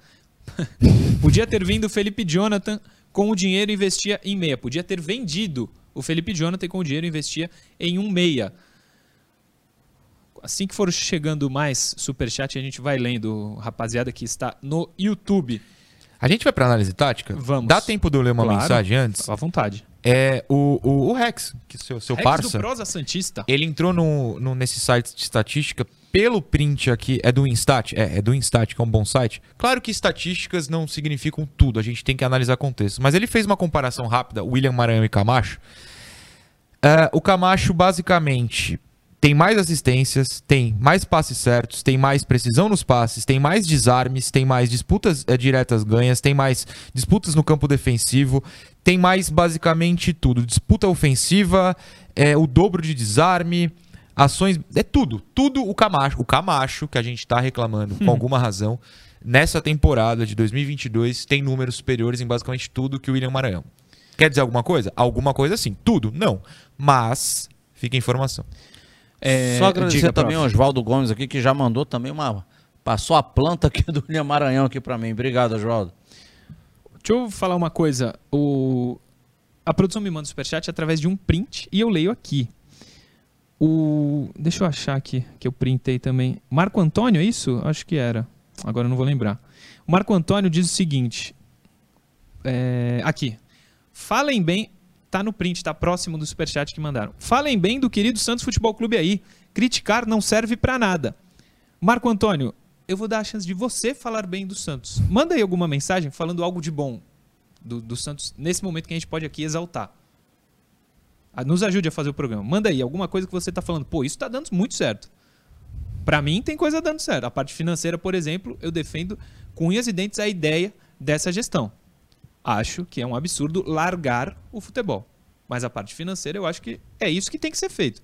(laughs) Podia ter vindo o Felipe Jonathan com o dinheiro investia em meia. Podia ter vendido o Felipe Jonathan com o dinheiro investia em um meia. Assim que for chegando mais superchat, a gente vai lendo, rapaziada que está no YouTube.
A gente vai para análise tática?
Vamos.
Dá tempo de eu ler uma
Claro.
mensagem antes?
À vontade.
É o, o, o Rex, que seu, seu
Rex
parça.
do Prosa Santista.
Ele entrou no, no- nesse site de estatística pelo print aqui. É do Instat? É, é do Instat, que é um bom site. Claro que estatísticas não significam tudo, a gente tem que analisar contexto. Mas ele fez uma comparação rápida, William Maranhão e Camacho. É, o Camacho, basicamente, tem mais assistências, tem mais passes certos, tem mais precisão nos passes, tem mais desarmes, tem mais disputas é, diretas ganhas, tem mais disputas no campo defensivo, tem mais basicamente tudo. Disputa ofensiva, é, o dobro de desarme, ações. É tudo. Tudo o Camacho. O Camacho, que a gente tá reclamando com (laughs) alguma razão, nessa temporada de 2022 tem números superiores em basicamente tudo que o William Maranhão. Quer dizer alguma coisa? Alguma coisa sim. Tudo? Não. Mas, fica a informação.
É,
Só agradecer
diga,
também ao Oswaldo Gomes aqui, que já mandou também uma. Passou a planta aqui do William Maranhão aqui pra mim. Obrigado, Oswaldo.
Deixa eu falar uma coisa. O... A produção me manda o superchat através de um print e eu leio aqui. O... Deixa eu achar aqui, que eu printei também. Marco Antônio, é isso? Acho que era. Agora eu não vou lembrar. O Marco Antônio diz o seguinte. é, Aqui. Falem bem. Tá no print, tá próximo do superchat que mandaram. Falem bem do querido Santos Futebol Clube aí. Criticar não serve pra nada. Marco Antônio, eu vou dar a chance de você falar bem do Santos. Manda aí alguma mensagem falando algo de bom do, do Santos nesse momento que a gente pode aqui exaltar. Ah, Nos ajude a fazer o programa. Manda aí alguma coisa que você tá falando. Pô, isso tá dando muito certo. Pra mim tem coisa dando certo. A parte financeira, por exemplo, eu defendo com unhas e dentes a ideia dessa gestão. Acho que é um absurdo largar o futebol. Mas a parte financeira eu acho que é isso que tem que ser feito.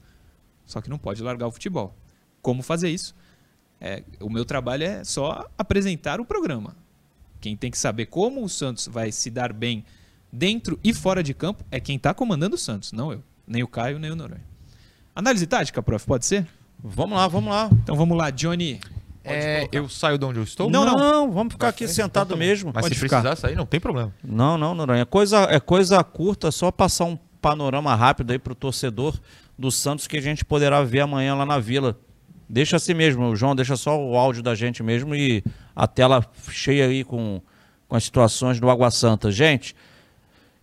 Só que não pode largar o futebol. Como fazer isso? É, o meu trabalho é só apresentar o programa. Quem tem que saber como o Santos vai se dar bem dentro e fora de campo é quem está comandando o Santos, não eu. Nem o Caio, nem o Noronha. Análise tática, prof, pode ser?
Vamos lá, vamos lá.
Então vamos lá, Johnny.
É, eu saio de onde eu estou?
Não, não.
vamos ficar aqui sentado mesmo.
Mas
Pode
se
ficar.
precisar sair, não tem problema.
Não, não, Noronha. É coisa, é coisa curta, só passar um panorama rápido aí pro torcedor do Santos que a gente poderá ver amanhã lá na Vila. Deixa assim mesmo, João, deixa só o áudio da gente mesmo e a tela cheia aí com, com as situações do Água Santa. Gente,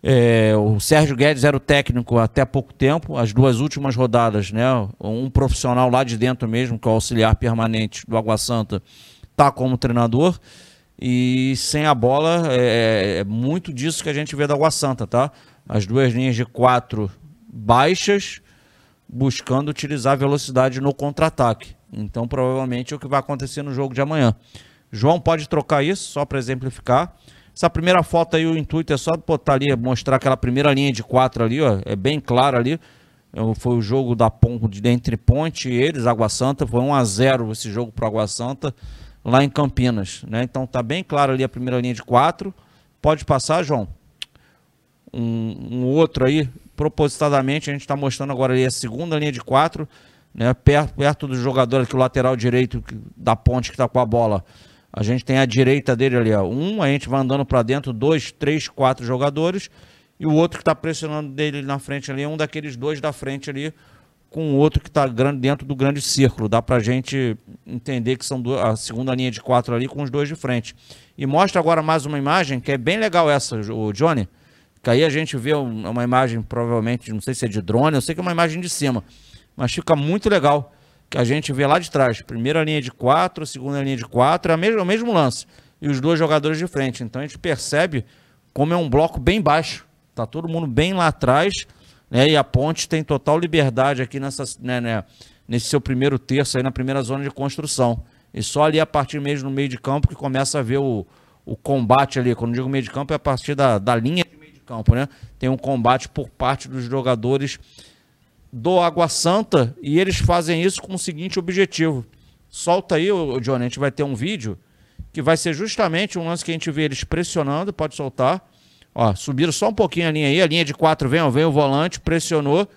é, o Sérgio Guedes era o técnico até pouco tempo, as duas últimas rodadas, né? Um profissional lá de dentro mesmo, que é o auxiliar permanente do Água Santa, tá como treinador. E sem a bola, é, é muito disso que a gente vê da Água Santa, tá? As duas linhas de quatro baixas, buscando utilizar velocidade no contra-ataque. Então, provavelmente é o que vai acontecer no jogo de amanhã. João pode trocar isso, só para exemplificar. Essa primeira foto aí, o intuito é só botar ali, mostrar aquela primeira linha de quatro ali, ó. É bem claro ali. É, Foi o jogo da ponte entre Ponte e eles, Água Santa. Foi 1 a 0 esse jogo para Água Santa, lá em Campinas. Né? Então tá bem claro ali a primeira linha de quatro. Pode passar, João. Um, um outro aí, propositadamente, a gente está mostrando agora ali a segunda linha de quatro, né? perto, perto do jogador aqui, o lateral direito da ponte que está com a bola. A gente tem a direita dele ali, ó. Um, a gente vai andando para dentro, dois, três, quatro jogadores. E o outro que está pressionando dele na frente ali é um daqueles dois da frente ali, com o outro que está dentro do grande círculo. Dá pra gente entender que são a segunda linha de quatro ali com os dois de frente. E mostra agora mais uma imagem que é bem legal essa, o Johnny. Que aí a gente vê um- uma imagem, provavelmente, não sei se é de drone, eu sei que é uma imagem de cima. Mas fica muito legal. Que a gente vê lá de trás. Primeira linha de quatro, segunda linha de quatro, é o mesmo, lance. E os dois jogadores de frente. Então a gente percebe como é um bloco bem baixo. Tá todo mundo bem lá atrás. Né? E a ponte tem total liberdade aqui nessa, né, né, nesse seu primeiro terço, aí na primeira zona de construção. E só ali a partir mesmo no meio de campo que começa a ver o, o combate ali. Quando digo meio de campo, é a partir da, da linha de meio de campo, né? Tem um combate por parte dos jogadores do Água Santa e eles fazem isso com o seguinte objetivo. Solta aí, Johnny, a gente vai ter um vídeo que vai ser justamente um lance que a gente vê eles pressionando, pode soltar. Ó, subiram só um pouquinho a linha aí, a linha de quatro vem, ó, vem o volante, pressionou.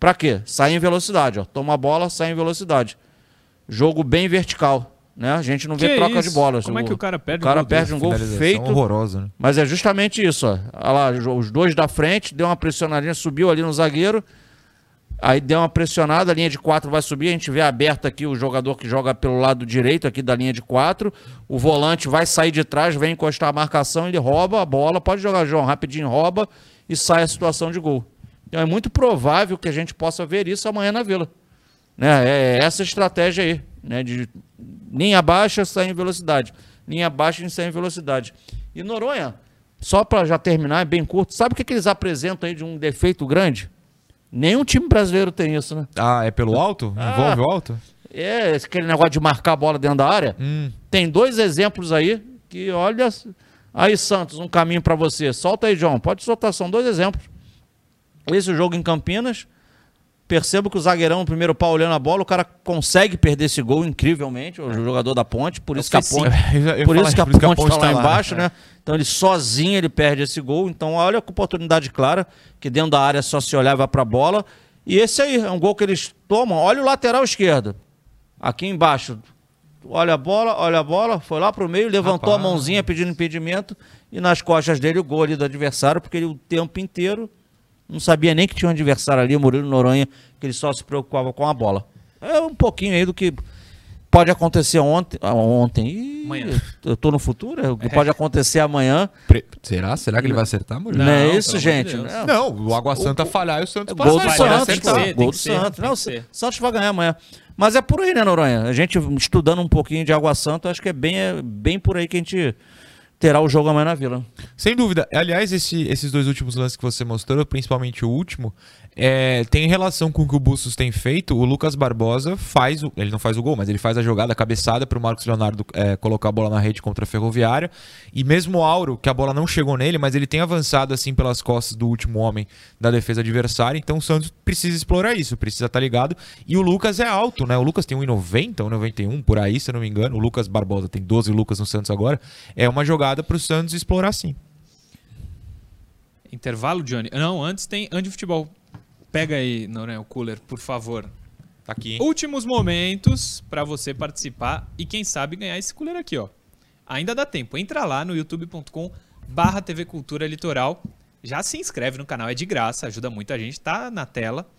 Pra quê? Sai em velocidade, ó. Toma a bola, sai em velocidade. Jogo bem vertical, né? A gente não vê que troca
isso?
de bolas.
Como é que o cara perde
o cara
um gol
perde um gol feito
horroroso, né?
Mas é justamente isso, ó. Olha lá, os dois da frente, deu uma pressionadinha, subiu ali no zagueiro. Aí deu uma pressionada, a linha de quatro vai subir. A gente vê aberto aqui o jogador que joga pelo lado direito aqui da linha de quatro. O volante vai sair de trás, vem encostar a marcação, ele rouba a bola. Pode jogar, João, rapidinho rouba e sai a situação de gol. Então é muito provável que a gente possa ver isso amanhã na Vila. Né? É essa estratégia aí, né? De linha baixa, sair em velocidade. Linha baixa sair em velocidade. E Noronha, só para já terminar, é bem curto, sabe o que, que eles apresentam aí de um defeito grande? Nenhum time brasileiro tem isso, né?
Ah, é pelo alto? Ah, Envolve o alto?
É, aquele negócio de marcar a bola dentro da área.
Hum.
Tem dois exemplos aí que, olha. Aí, Santos, um caminho para você. Solta aí, João. Pode soltar, são dois exemplos. Esse jogo em Campinas. Percebo que o zagueirão, no primeiro pau olhando a bola, o cara consegue perder esse gol incrivelmente, o jogador da ponte, (laughs) por isso que a ponte, por isso que a ponte está lá embaixo, né? Então ele sozinho ele perde esse gol. Então olha que oportunidade clara, que dentro da área só se olhar vai para a bola. E esse aí é um gol que eles tomam. Olha o lateral esquerdo. Aqui embaixo. Olha a bola, olha a bola, foi lá para o meio, levantou Rapaz. a mãozinha pedindo impedimento e nas costas dele o gol ali do adversário, porque ele o tempo inteiro não sabia nem que tinha um adversário ali, o Murilo Noronha, que ele só se preocupava com a bola. É um pouquinho aí do que pode acontecer ontem. Ah, ontem. Ih, amanhã. Eu tô no futuro? É o que é. pode acontecer amanhã.
Pre será? Será que ele vai acertar,
Murilo? Não, não é isso, gente.
De não. não, o Água Santa o, falhar e o Santos
passar. Gol do Santos, tá. Gol do Santos. Não, o Santos vai ganhar amanhã. Mas é por aí, né, Noronha? A gente estudando um pouquinho de Água Santa, acho que é bem, é bem por aí que a gente terá o jogo amanhã na Vila.
Sem dúvida. Aliás, esse, esses dois últimos lances que você mostrou, principalmente o último, é, tem relação com o que o Bustos tem feito. O Lucas Barbosa faz, o, ele não faz o gol, mas ele faz a jogada, a cabeçada para o Marcos Leonardo é, colocar a bola na rede contra a Ferroviária. E mesmo o Auro, que a bola não chegou nele, mas ele tem avançado assim pelas costas do último homem da defesa adversária. Então o Santos precisa explorar isso, precisa estar tá ligado. E o Lucas é alto, né? O Lucas tem 1,90, 1,91 por aí, se eu não me engano. O Lucas Barbosa tem 12 Lucas no Santos agora. É uma jogada para o Santos explorar sim.
Intervalo, Johnny? Não, antes tem Andy Futebol. Pega aí, Noronha, o cooler, por favor.
Tá aqui.
Últimos momentos para você participar e quem sabe ganhar esse cooler aqui, ó. Ainda dá tempo. Entra lá no youtube.com barra TV Cultura Litoral. Já se inscreve no canal, é de graça, ajuda muita gente. Tá na tela.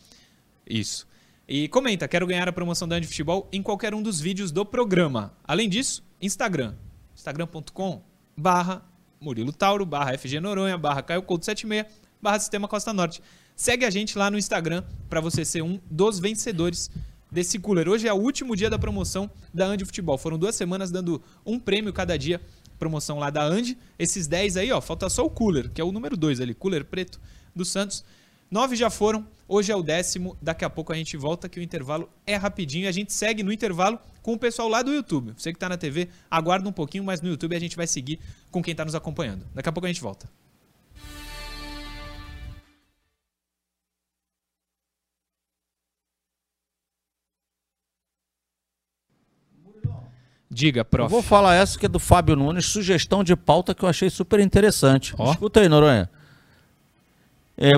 Isso. E comenta, quero ganhar a promoção da Andy Futebol em qualquer um dos vídeos do programa. Além disso, Instagram. instagram.com barra Murilo Tauro, barra FG Noronha, barra Caio Couto 76, barra Sistema Costa Norte. Segue a gente lá no Instagram para você ser um dos vencedores desse cooler. Hoje é o último dia da promoção da Andy Futebol. Foram duas semanas dando um prêmio cada dia. Promoção lá da Andy. Esses 10 aí, ó, falta só o cooler, que é o número 2 ali, cooler preto do Santos. Nove já foram, hoje é o décimo. Daqui a pouco a gente volta, que o intervalo é rapidinho. A gente segue no intervalo com o pessoal lá do YouTube. Você que está na TV, aguarda um pouquinho, mas no YouTube a gente vai seguir com quem está nos acompanhando. Daqui a pouco a gente volta. Diga, prof.
Eu vou falar essa que é do Fábio Nunes, sugestão de pauta que eu achei super interessante. Oh. Escuta aí, Noronha. É,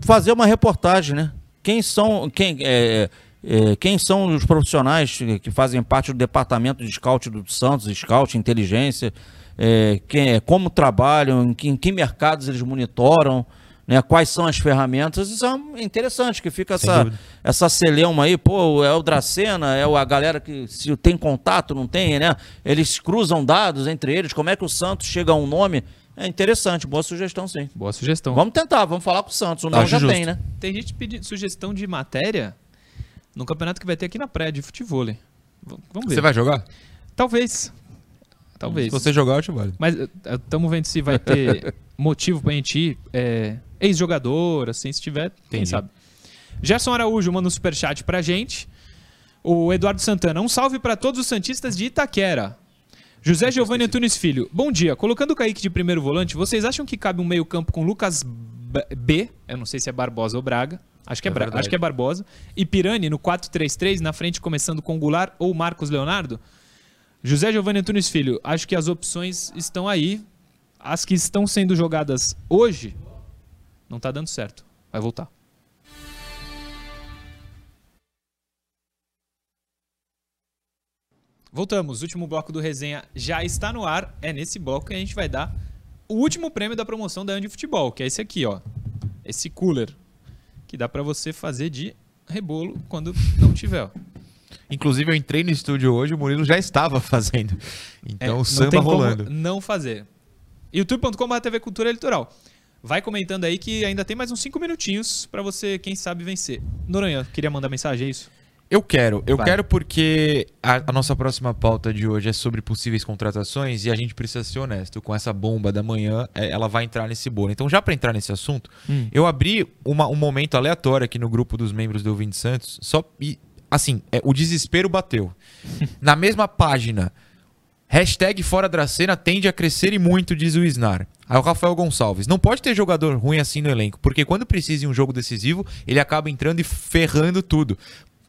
fazer uma reportagem, né? Quem são, quem, é, é, quem são os profissionais que fazem parte do departamento de scout do Santos, scout, inteligência, é, quem, como trabalham, em que, em que mercados eles monitoram, né? Quais são as ferramentas? Isso é interessante, que fica essa, essa celeuma aí, pô, é o Dracena, é a galera que se tem contato, não tem, né? Eles cruzam dados entre eles, como é que o Santos chega a um nome? É interessante, boa sugestão, sim.
Boa sugestão.
Vamos tentar, vamos falar com o Santos. O nome já justo. tem, né?
Tem gente pedindo sugestão de matéria no campeonato que vai ter aqui na praia de futebol. Vamos ver.
Você vai jogar?
Talvez. Talvez.
Se você jogar, eu te vale.
Mas estamos vendo se vai ter (laughs) motivo pra gente ir. É, ex-jogador, assim, se tiver, Entendi. quem sabe. Gerson Araújo manda um superchat pra gente. O Eduardo Santana, um salve para todos os Santistas de Itaquera. José Giovanni Antunes Filho, bom dia. Colocando o Kaique de primeiro volante, vocês acham que cabe um meio-campo com Lucas B? Eu não sei se é Barbosa ou Braga. Acho que é, é acho que é Barbosa. E Pirani no 4-3-3, na frente começando com Goulart ou Marcos Leonardo? José Giovanni Antunes Filho, acho que as opções estão aí. As que estão sendo jogadas hoje, não está dando certo. Vai voltar. Voltamos, o último bloco do resenha já está no ar. É nesse bloco que a gente vai dar o último prêmio da promoção da Andi Futebol, que é esse aqui, ó. Esse cooler. Que dá para você fazer de rebolo quando não tiver, ó.
Inclusive, eu entrei no estúdio hoje, o Murilo já estava fazendo. Então, é, samba rolando.
não fazer. youtube.com.br TV Cultura Eleitoral. Vai comentando aí que ainda tem mais uns 5 minutinhos para você, quem sabe, vencer. Noronha, queria mandar mensagem, é isso?
Eu quero, eu Vai. quero porque a, a, nossa próxima pauta de hoje é sobre possíveis contratações e a gente precisa ser honesto. Com essa bomba da manhã, é, ela vai entrar nesse bolo. Então, já para entrar nesse assunto, hum. eu abri uma, um momento aleatório aqui no grupo dos membros do Ouvinte Santos, só e, assim, é, o desespero bateu. (laughs) Na mesma página, hashtag Fora Dracena tende a crescer e muito, diz o Isnar. Aí o Rafael Gonçalves. Não pode ter jogador ruim assim no elenco, porque quando precisa em um jogo decisivo, ele acaba entrando e ferrando tudo.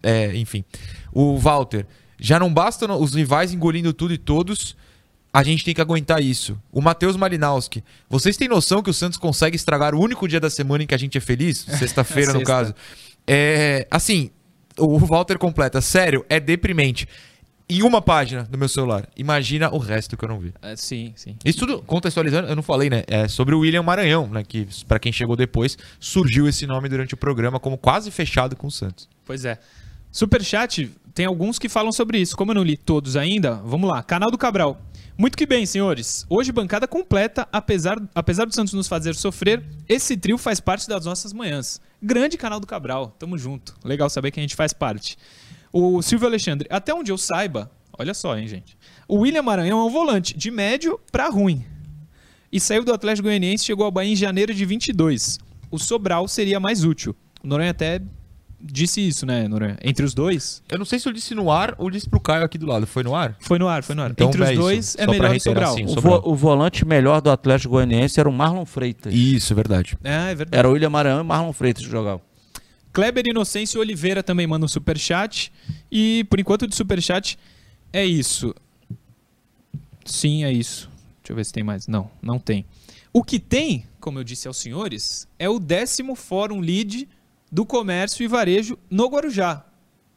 É, enfim. O Walter. Já não basta os rivais engolindo tudo e todos. A gente tem que aguentar isso. O Matheus Malinowski. Vocês têm noção que o Santos consegue estragar o único dia da semana em que a gente é feliz? (laughs) Sexta-feira, no caso. É, assim, o Walter completa. Sério, é deprimente em uma página do meu celular. Imagina o resto que eu não vi.
É, sim, sim.
Isso tudo contextualizando, eu não falei, né? É sobre o William Maranhão, né? Que, para quem chegou depois, surgiu esse nome durante o programa como quase fechado com o Santos.
Pois é. Superchat, tem alguns que falam sobre isso. Como eu não li todos ainda, vamos lá. Canal do Cabral. Muito que bem, senhores. Hoje bancada completa, apesar, apesar do Santos nos fazer sofrer, esse trio faz parte das nossas manhãs. Grande canal do Cabral, tamo junto. Legal saber que a gente faz parte. O Silvio Alexandre, até onde eu saiba, olha só, hein, gente. O William Maranhão é um volante de médio para ruim. E saiu do Atlético Goianiense chegou ao Bahia em janeiro de 22. O Sobral seria mais útil. O Noronha até disse isso, né, Noronha? Entre os dois.
Eu não sei se eu disse no ar ou disse pro Caio aqui do lado. Foi no ar?
Foi no ar, foi no ar. Então, Entre os é dois é melhor o Sobral. Assim,
o, vo o, volante melhor do Atlético Goianiense era o Marlon Freitas.
Isso, é verdade.
É, é verdade.
Era o William Maranhão e Marlon Freitas que jogavam.
Kleber Inocêncio Oliveira também manda um superchat. E por enquanto de superchat é isso. Sim, é isso. Deixa eu ver se tem mais. Não, não tem. O que tem, como eu disse aos senhores, é o décimo Fórum Lead do Comércio e Varejo no Guarujá,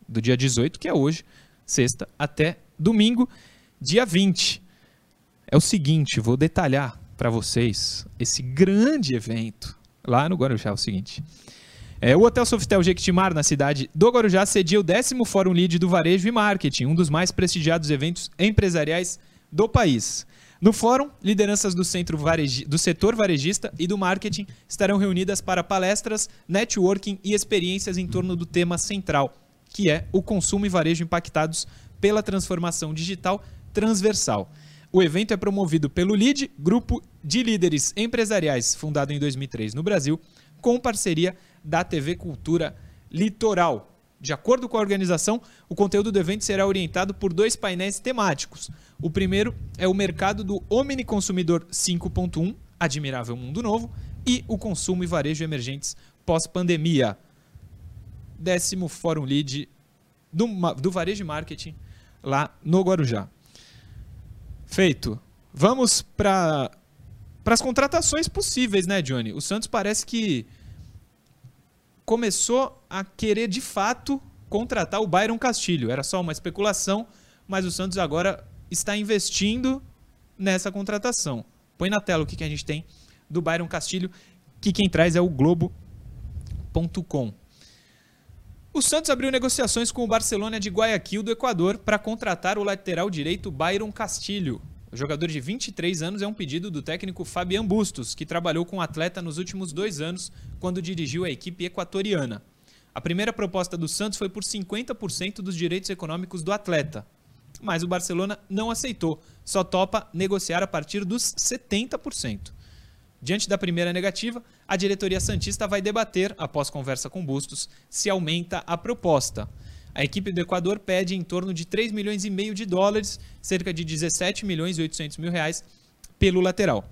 do dia 18, que é hoje, sexta, até domingo, dia 20. É o seguinte, vou detalhar para vocês esse grande evento lá no Guarujá. É o seguinte. É, o Hotel Softel Jequitimar, na cidade do Guarujá, cedia o décimo Fórum Lead do Varejo e Marketing, um dos mais prestigiados eventos empresariais do país. No fórum, lideranças do, centro varegi do setor varejista e do marketing estarão reunidas para palestras, networking e experiências em torno do tema central, que é o consumo e varejo impactados pela transformação digital transversal. O evento é promovido pelo LID, grupo de líderes empresariais fundado em 2003 no Brasil, com parceria da TV Cultura Litoral. De acordo com a organização, o conteúdo do evento será orientado por dois painéis temáticos. O primeiro é o mercado do Omniconsumidor 5.1, Admirável Mundo Novo, e o consumo e varejo emergentes pós-pandemia. Décimo Fórum Lead do, do Varejo Marketing lá no Guarujá. Feito. Vamos para as contratações possíveis, né, Johnny? O Santos parece que começou a querer de fato contratar o Byron Castilho. Era só uma especulação, mas o Santos agora está investindo nessa contratação. Põe na tela o que, que a gente tem do Byron Castilho, que quem traz é o Globo.com. O Santos abriu negociações com o Barcelona de Guayaquil do Equador para contratar o lateral direito Byron Castilho. O jogador de 23 anos é um pedido do técnico Fabian Bustos, que trabalhou com o atleta nos últimos dois anos, quando dirigiu a equipe equatoriana. A primeira proposta do Santos foi por 50% dos direitos econômicos do atleta, mas o Barcelona não aceitou, só topa negociar a partir dos 70%. Diante da primeira negativa, a diretoria Santista vai debater, após conversa com Bustos, se aumenta a proposta. A equipe do Equador pede em torno de 3 milhões e meio de dólares, cerca de 17 milhões e 800 mil reais, pelo lateral.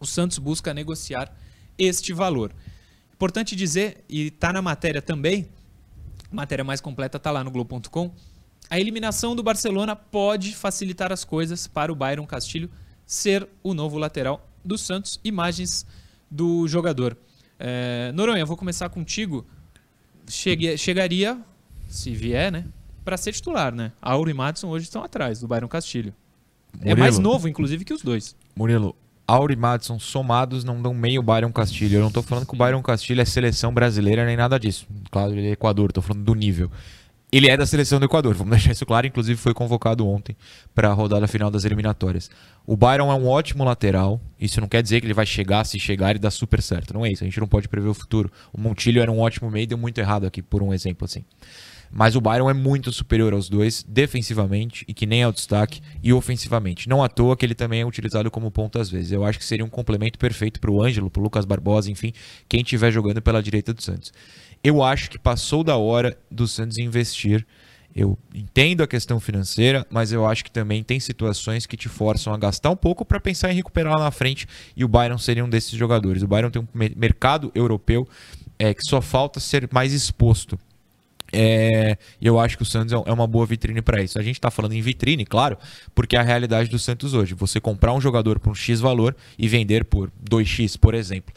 O Santos busca negociar este valor. Importante dizer, e está na matéria também, a matéria mais completa está lá no Globo.com, a eliminação do Barcelona pode facilitar as coisas para o Byron Castilho ser o novo lateral do Santos. Imagens do jogador. É, Noronha, vou começar contigo. Chegaria se vier, né? para ser titular, né? Auro e Madison hoje estão atrás do Byron Castilho. É
Murilo.
mais novo, inclusive, que os dois.
Murilo, Auro e Madison somados não dão meio Byron Castilho. Eu não tô falando que o Byron Castilho é seleção brasileira nem nada disso. Claro, ele é Equador, tô falando do nível. Ele é da seleção do Equador, vamos (laughs) deixar isso claro. Inclusive foi convocado ontem para a rodada final das eliminatórias. O Byron é um ótimo lateral. Isso não quer dizer que ele vai chegar, se chegar e dar super certo. Não é isso, a gente não pode prever o futuro. O Montilho era um ótimo meio, deu muito errado aqui, por um exemplo assim. Mas o Byron é muito superior aos dois, defensivamente, e que nem é o destaque, e ofensivamente. Não à toa que ele também é utilizado como ponta às vezes. Eu acho que seria um complemento perfeito para o Ângelo, para o Lucas Barbosa, enfim, quem estiver jogando pela direita do Santos. Eu acho que passou da hora do Santos investir. Eu entendo a questão financeira, mas eu acho que também tem situações que te forçam a gastar um pouco para pensar em recuperar lá na frente, e o Byron seria um desses jogadores. O Byron tem um mercado europeu é, que só falta ser mais exposto. É, eu acho que o Santos é, é uma boa vitrine para isso. A gente está falando em vitrine, claro, porque é a realidade do Santos hoje. Você comprar um jogador por um X valor e vender por 2X, por exemplo.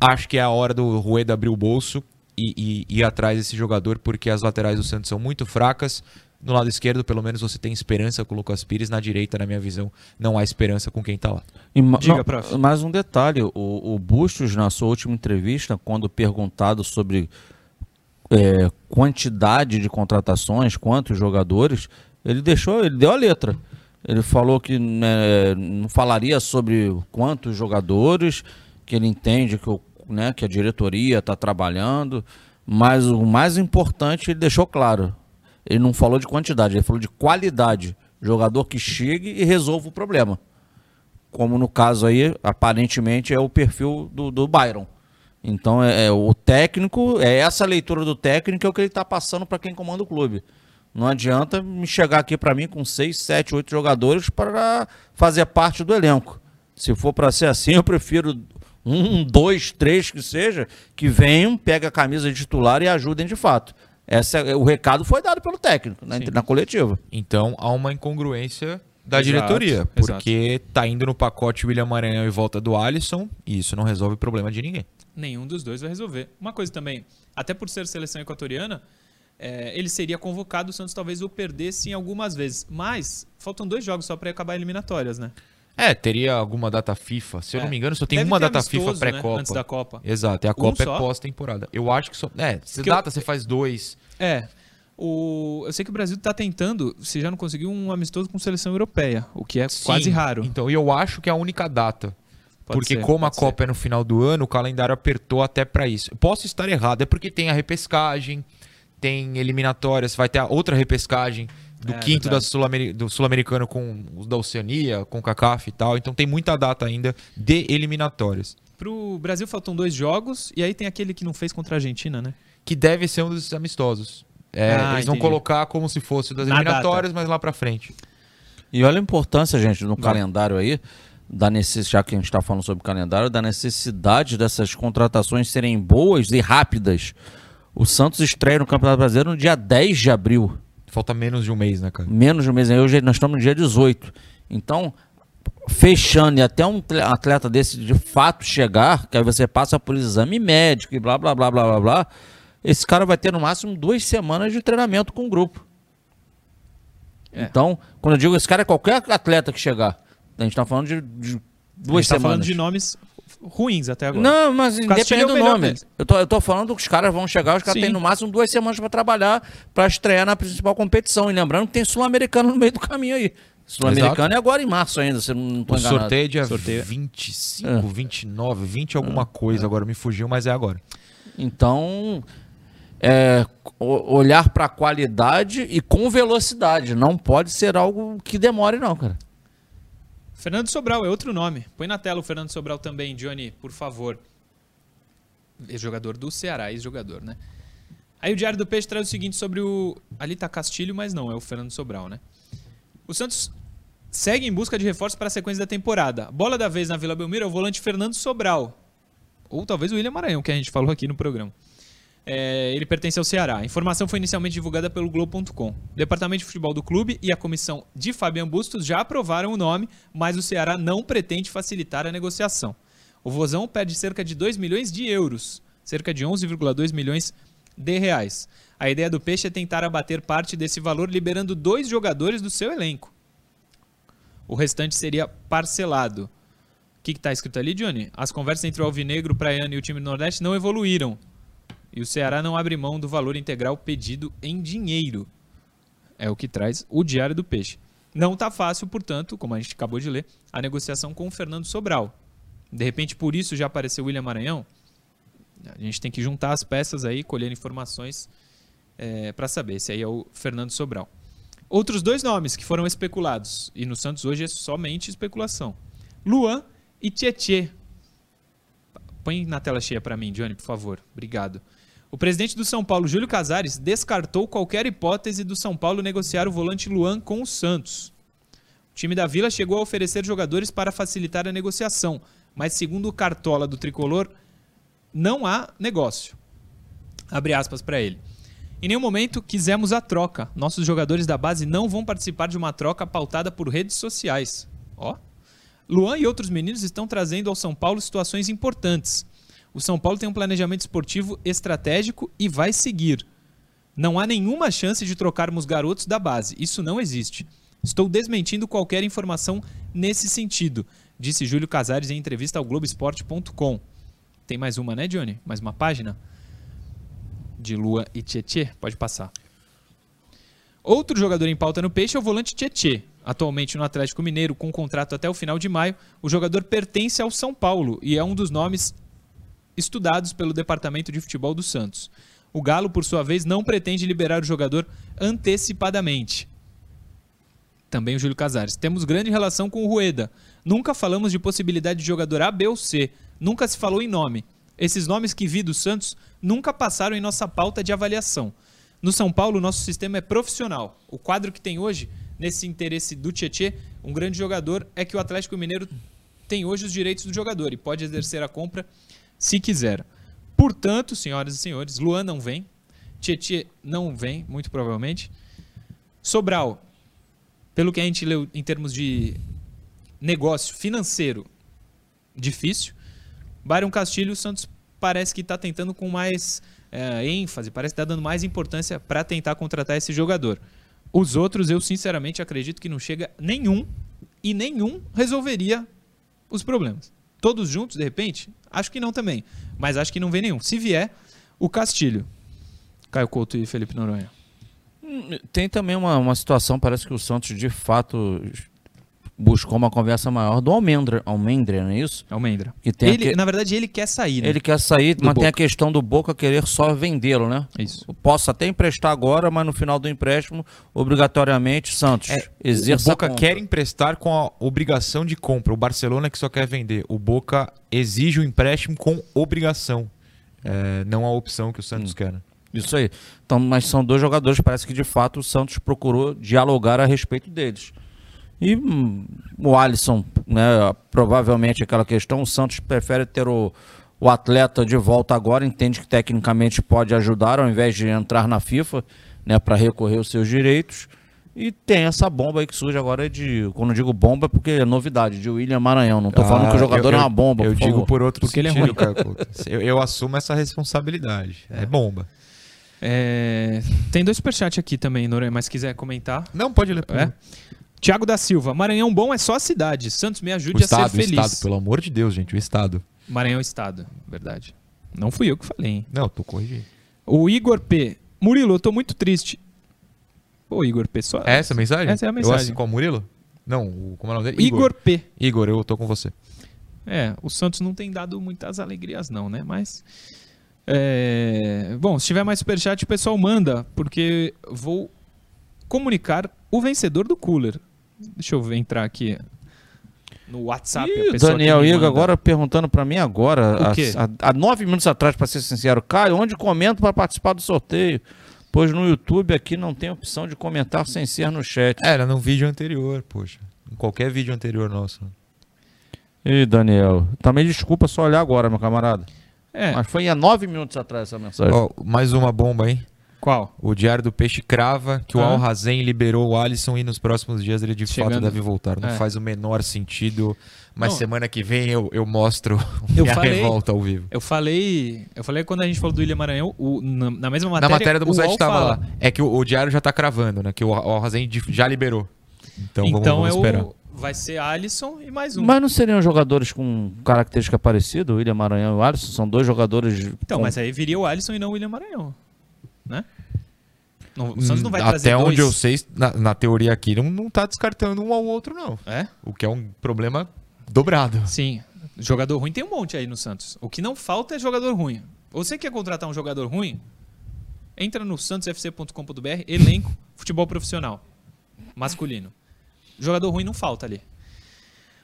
Acho que é a hora do Rueda abrir o bolso e, e, ir atrás desse jogador, porque as laterais do Santos são muito fracas. No lado esquerdo, pelo menos, você tem esperança com o Lucas Pires. Na direita, na minha visão, não há esperança com quem está lá.
E, Diga, não, prof. Mais um detalhe: o, o Bustos, na sua última entrevista, quando perguntado sobre é, quantidade de contratações, quantos jogadores, ele deixou, ele deu a letra. Ele falou que né, não falaria sobre quantos jogadores, que ele entende que, o, né, que a diretoria está trabalhando, mas o mais importante ele deixou claro. Ele não falou de quantidade, ele falou de qualidade. Jogador que chegue e resolva o problema. Como no caso aí, aparentemente é o perfil do, do Byron. Então é, é, o técnico, é essa leitura do técnico é o que ele está passando para quem comanda o clube. Não adianta me chegar aqui para mim com seis, sete, oito jogadores para fazer parte do elenco. Se for para ser assim, eu prefiro um, dois, três que seja, que venham, peguem a camisa de titular e ajudem de fato. Essa, é, o recado foi dado pelo técnico né, na coletiva.
Então há uma incongruência da exato, diretoria, porque exato. tá indo no pacote William Maranhão e volta do Alisson, e isso não resolve o problema de ninguém
nenhum dos dois vai resolver. Uma coisa também, até por ser seleção equatoriana, é, ele seria convocado, o Santos talvez o perdesse em algumas vezes. Mas faltam dois jogos só para acabar eliminatórias, né?
É, teria alguma data FIFA. Se eu não é. me engano, só tem Deve uma data FIFA né, pré-Copa. Né?
Antes da Copa.
Exato, e a um Copa é só? é pós-temporada. Eu acho que só. É, se Porque data, eu... você faz dois.
É. O... Eu sei que o Brasil está tentando, se já não conseguiu, um amistoso com seleção europeia, o que é Sim, quase raro.
Então, eu acho que é a única data Pode porque ser, como a Copa ser. é no final do ano, o calendário apertou até para isso. Posso estar errado, é porque tem a repescagem, tem eliminatórias, vai ter a outra repescagem do é, quinto da Sul do sul-americano com os da Oceania, com o CACAF e tal. Então tem muita data ainda de eliminatórias.
Pro Brasil faltam dois jogos e aí tem aquele que não fez contra a Argentina, né?
Que deve ser um dos amistosos. É, ah, eles vão colocar como se fosse das Na eliminatórias, data. mas lá para frente.
E olha a importância, gente, no calendário aí da necessidade, já que a gente está falando sobre o calendário, da necessidade dessas contratações serem boas e rápidas. O Santos estreia no Campeonato Brasileiro no dia 10 de abril.
Falta menos de um mês, né, cara?
Menos de um mês. Hoje nós estamos no dia 18. Então, fechando e até um atleta desse de fato chegar, que aí você passa por exame médico e blá, blá, blá, blá, blá, blá, esse cara vai ter no máximo duas semanas de treinamento com o grupo. É. Então, quando eu digo esse cara é qualquer atleta que chegar. A gente tá falando de, de duas
tá
semanas.
falando de nomes ruins até agora.
Não, mas independente é do nome. Eu tô, eu tô falando que os caras vão chegar, os caras têm no máximo duas semanas para trabalhar para estrear na principal competição. E lembrando que tem Sul-Americano no meio do caminho aí. Sul-Americano é agora em março ainda, se não tô
o enganado. sorteio é dia sorteio. 25, é. 29, 20 alguma é. coisa, agora me fugiu, mas é agora.
Então, é, olhar para a qualidade e com velocidade. Não pode ser algo que demore, não, cara.
Fernando Sobral é outro nome. Põe na tela o Fernando Sobral também, Johnny, por favor. Ex-jogador do Ceará, ex-jogador, né? Aí o Diário do Peixe traz o seguinte sobre o. Ali tá Castilho, mas não, é o Fernando Sobral, né? O Santos segue em busca de reforços para a sequência da temporada. Bola da vez na Vila Belmiro é o volante Fernando Sobral. Ou talvez o William Maranhão, que a gente falou aqui no programa. É, ele pertence ao Ceará. A informação foi inicialmente divulgada pelo Globo.com. O departamento de futebol do clube e a comissão de Fabian Bustos já aprovaram o nome, mas o Ceará não pretende facilitar a negociação. O Vozão pede cerca de 2 milhões de euros, cerca de 11,2 milhões de reais. A ideia do Peixe é tentar abater parte desse valor liberando dois jogadores do seu elenco. O restante seria parcelado. O que está escrito ali, Johnny? As conversas entre o Alvinegro, Praiano e o time do Nordeste não evoluíram. E o Ceará não abre mão do valor integral pedido em dinheiro. É o que traz o Diário do Peixe. Não está fácil, portanto, como a gente acabou de ler, a negociação com o Fernando Sobral. De repente, por isso já apareceu o William Maranhão. A gente tem que juntar as peças aí, colher informações é, para saber. Esse aí é o Fernando Sobral. Outros dois nomes que foram especulados, e no Santos hoje é somente especulação: Luan e Tietê. Põe na tela cheia para mim, Johnny, por favor. Obrigado. O presidente do São Paulo, Júlio Casares, descartou qualquer hipótese do São Paulo negociar o volante Luan com o Santos. O time da Vila chegou a oferecer jogadores para facilitar a negociação, mas segundo o Cartola do Tricolor, não há negócio. Abre aspas para ele. Em nenhum momento quisemos a troca. Nossos jogadores da base não vão participar de uma troca pautada por redes sociais. Ó. Luan e outros meninos estão trazendo ao São Paulo situações importantes. O São Paulo tem um planejamento esportivo estratégico e vai seguir. Não há nenhuma chance de trocarmos garotos da base. Isso não existe. Estou desmentindo qualquer informação nesse sentido, disse Júlio Casares em entrevista ao Globoesporte.com. Tem mais uma, né, Johnny? Mais uma página? De Lua e Tietê. Pode passar. Outro jogador em pauta no Peixe é o volante Tietê. Atualmente no Atlético Mineiro, com contrato até o final de maio, o jogador pertence ao São Paulo e é um dos nomes estudados pelo Departamento de Futebol do Santos. O Galo, por sua vez, não pretende liberar o jogador antecipadamente. Também o Júlio Casares. Temos grande relação com o Rueda. Nunca falamos de possibilidade de jogador A, B ou C. Nunca se falou em nome. Esses nomes que vi do Santos nunca passaram em nossa pauta de avaliação. No São Paulo, nosso sistema é profissional. O quadro que tem hoje, nesse interesse do Tietê, um grande jogador, é que o Atlético Mineiro tem hoje os direitos do jogador e pode exercer a compra se quiser. Portanto, senhoras e senhores, Luan não vem, Tietê não vem, muito provavelmente. Sobral, pelo que a gente leu em termos de negócio financeiro, difícil. Byron Castilho, o Santos parece que está tentando com mais é, ênfase, parece que está dando mais importância para tentar contratar esse jogador. Os outros, eu sinceramente acredito que não chega nenhum e nenhum resolveria os problemas. Todos juntos, de repente? Acho que não também. Mas acho que não vem nenhum. Se vier, o Castilho. Caio Couto e Felipe Noronha.
Hum, tem também uma, uma situação, parece que o Santos de fato buscou uma conversa maior do Almendra, Almendra, não é isso?
Almendra.
Que tem
ele,
que...
Na verdade, ele quer sair, né?
Ele quer sair,
do
mas
Boca.
tem a questão do Boca querer só vendê-lo, né?
Isso.
Posso até emprestar agora, mas no final do empréstimo, obrigatoriamente, Santos,
É,
exerça
o Boca quer emprestar com a obrigação de compra. O Barcelona que só quer vender. O Boca exige o empréstimo com obrigação. É, não a opção que o Santos
Hum.
quer. né?
Isso aí. Então, mas são dois jogadores, parece que de fato o Santos procurou dialogar a respeito deles. E hum, o Alisson, né, provavelmente aquela questão, o Santos prefere ter o, o atleta de volta agora, entende que tecnicamente pode ajudar ao invés de entrar na FIFA, né, para recorrer aos seus direitos. E tem essa bomba aí que surge agora de, quando eu digo bomba, é porque é novidade, de William Maranhão. Não tô falando que o jogador
Ah, eu-
é uma bomba,
Eu
por
digo
favor.
por outro
Porque ele é
sentido,
ruim. (laughs)
Eu, eu assumo essa responsabilidade. É, bomba.
É, Tem dois superchats aqui também, Noronha, mas se quiser comentar.
Não, pode ler. pode
É? Tiago da Silva, Maranhão bom é só a cidade. Santos me
O
ajude a
Estado,
ser
o
feliz.
Estado, pelo amor de Deus, gente, o Estado.
Maranhão Estado, verdade. Não fui eu que falei, hein?
Não, tô corrigindo.
O Igor P. Murilo, eu tô muito triste. Pô, Igor P. Só...
É essa a mensagem?
Essa é a
Eu
mensagem.
assino com o Murilo? Não, o, como é o nome dele?
Igor P.
Igor, eu tô com você.
É, o Santos não tem dado muitas alegrias, não, né? Mas. é, Bom, se tiver mais superchat, o pessoal manda, porque vou comunicar o vencedor do cooler. Deixa eu ver, entrar aqui no WhatsApp. a
Ih, Daniel
me
Igo
manda.
agora perguntando pra mim agora, há- nove minutos atrás, pra ser sincero, Caio, onde comento para participar do sorteio? Pois no YouTube aqui não tem opção de comentar sem ser no chat.
Era num vídeo anterior, poxa. Em qualquer vídeo anterior nosso.
Ih, Daniel, também desculpa só olhar agora, meu camarada.
É,
Mas foi há nove minutos atrás essa mensagem.
Ó, mais uma bomba, hein?
Qual?
O Diário do Peixe crava que o
Ah.
Al Hazen liberou o Alisson e nos próximos dias ele de
Chegando.
fato deve voltar. Não
É.
faz o menor sentido. Mas
Não.
semana que vem eu, eu mostro (laughs)
Eu
minha
falei-
revolta ao vivo.
Eu falei. Eu falei quando a gente falou do William Maranhão, o- na, na mesma matéria.
Na matéria do
o UOL
estava lá. É que o, o Diário já tá cravando, né? Que o Al Hazen já liberou. Então, vamos,
Então
vamos
é
esperar.
o. Vai ser Alisson e mais um.
Mas não seriam jogadores com característica parecida, o William Maranhão e o Alisson? São dois jogadores.
Então,
com-
mas aí viria o Alisson e não o William Maranhão. Né? Não, o Santos não vai
Hum,
trazer
Até
dois.
onde eu sei, na, na teoria aqui, não, não tá descartando um ao outro, não.
É?
O que é um problema dobrado.
Sim. Jogador ruim tem um monte aí no Santos. O que não falta é jogador ruim. Você quer contratar um jogador ruim? Entra no santosfc.com.br, elenco, futebol profissional. Masculino. Jogador ruim não falta ali.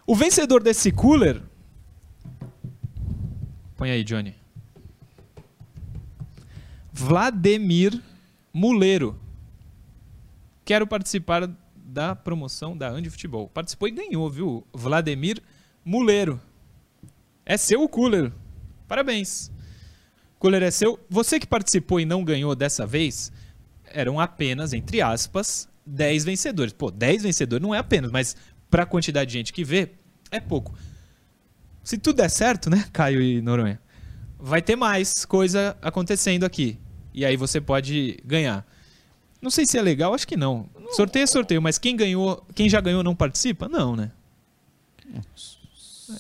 O vencedor desse cooler. Põe aí, Johnny. Vladimir Muleiro. Quero participar da promoção da Andi Futebol. Participou e ganhou, viu? Vladimir Muleiro. É seu o cooler. Parabéns. Cooler é seu. Você que participou e não ganhou dessa vez, eram apenas, entre aspas, 10 vencedores. Pô, 10 vencedores não é apenas, mas para a quantidade de gente que vê, é pouco. Se tudo der certo, né, Caio e Noronha, vai ter mais coisa acontecendo aqui. E aí você pode ganhar. Não sei se é legal, acho que não. Sorteio é sorteio, mas quem ganhou, quem já ganhou não participa? Não, né?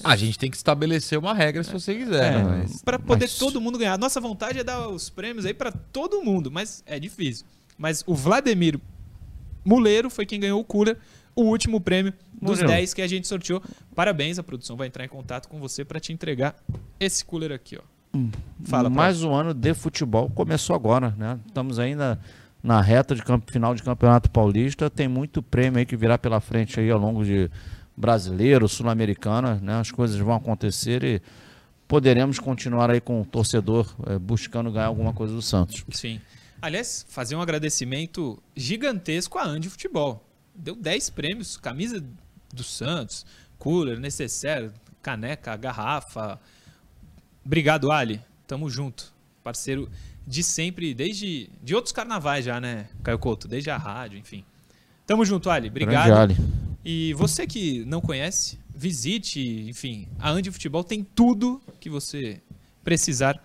A gente tem que estabelecer uma regra se você quiser.
É,
né? Mas-
Pra poder
mas-
todo mundo ganhar. Nossa vontade é dar os prêmios aí pra todo mundo, mas é difícil. Mas o Vladimir Muleiro foi quem ganhou o cooler, o último prêmio dos
Murilo.
10 que a gente sorteou. Parabéns, a produção vai entrar em contato com você pra te entregar esse cooler aqui, ó. Fala,
Mais um ano de futebol começou agora, né? Estamos ainda na reta de campo, final de campeonato paulista. Tem muito prêmio aí que virá pela frente aí ao longo de brasileiro, sul-americana, né? As coisas vão acontecer e poderemos continuar aí com o torcedor eh, buscando ganhar alguma coisa do Santos.
Sim. Aliás, fazer um agradecimento gigantesco à Andy Futebol. Deu 10 prêmios, camisa do Santos, cooler, necessaire, caneca, garrafa. Obrigado, Ali. Tamo junto. Parceiro de sempre, desde de outros carnavais já, né, Caio Couto? Desde a rádio, enfim. Tamo junto, Ali. Obrigado.
Grande Ali.
E você que não conhece, visite, enfim, a Andi Futebol tem tudo que você precisar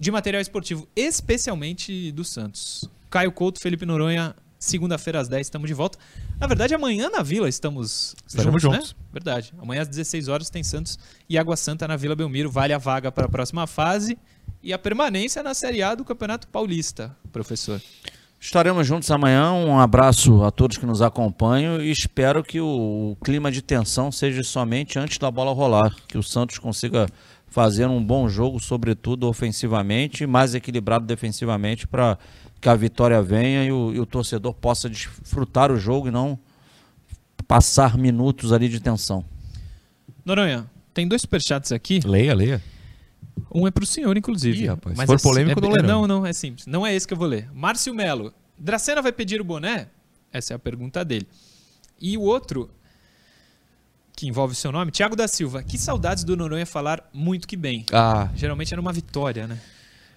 de material esportivo, especialmente do Santos. Caio Couto, Felipe Noronha, segunda-feira às 10 estamos de volta. Na verdade, amanhã na Vila estamos
Estaremos
juntos,
juntos.
né? Verdade. Amanhã às 16 horas tem Santos e Água Santa na Vila Belmiro, vale a vaga para a próxima fase e a permanência na Série A do Campeonato Paulista, professor.
Estaremos juntos amanhã. Um abraço a todos que nos acompanham e espero que o, clima de tensão seja somente antes da bola rolar, que o Santos consiga fazer um bom jogo, sobretudo ofensivamente, mais equilibrado defensivamente para que a vitória venha e o, e o torcedor possa desfrutar o jogo e não passar minutos ali de tensão.
Noronha, tem dois superchats aqui.
Leia, leia.
Um é pro senhor, inclusive.
Ih, rapaz, se
Mas
for
é
polêmico,
é,
não lê, não.
Não, não, é simples. Não é esse que eu vou ler. Márcio Melo. Dracena vai pedir o boné? Essa é a pergunta dele. E o outro, que envolve o seu nome, Thiago da Silva. Que saudades do Noronha falar muito que bem.
Ah,
Geralmente era uma vitória, né?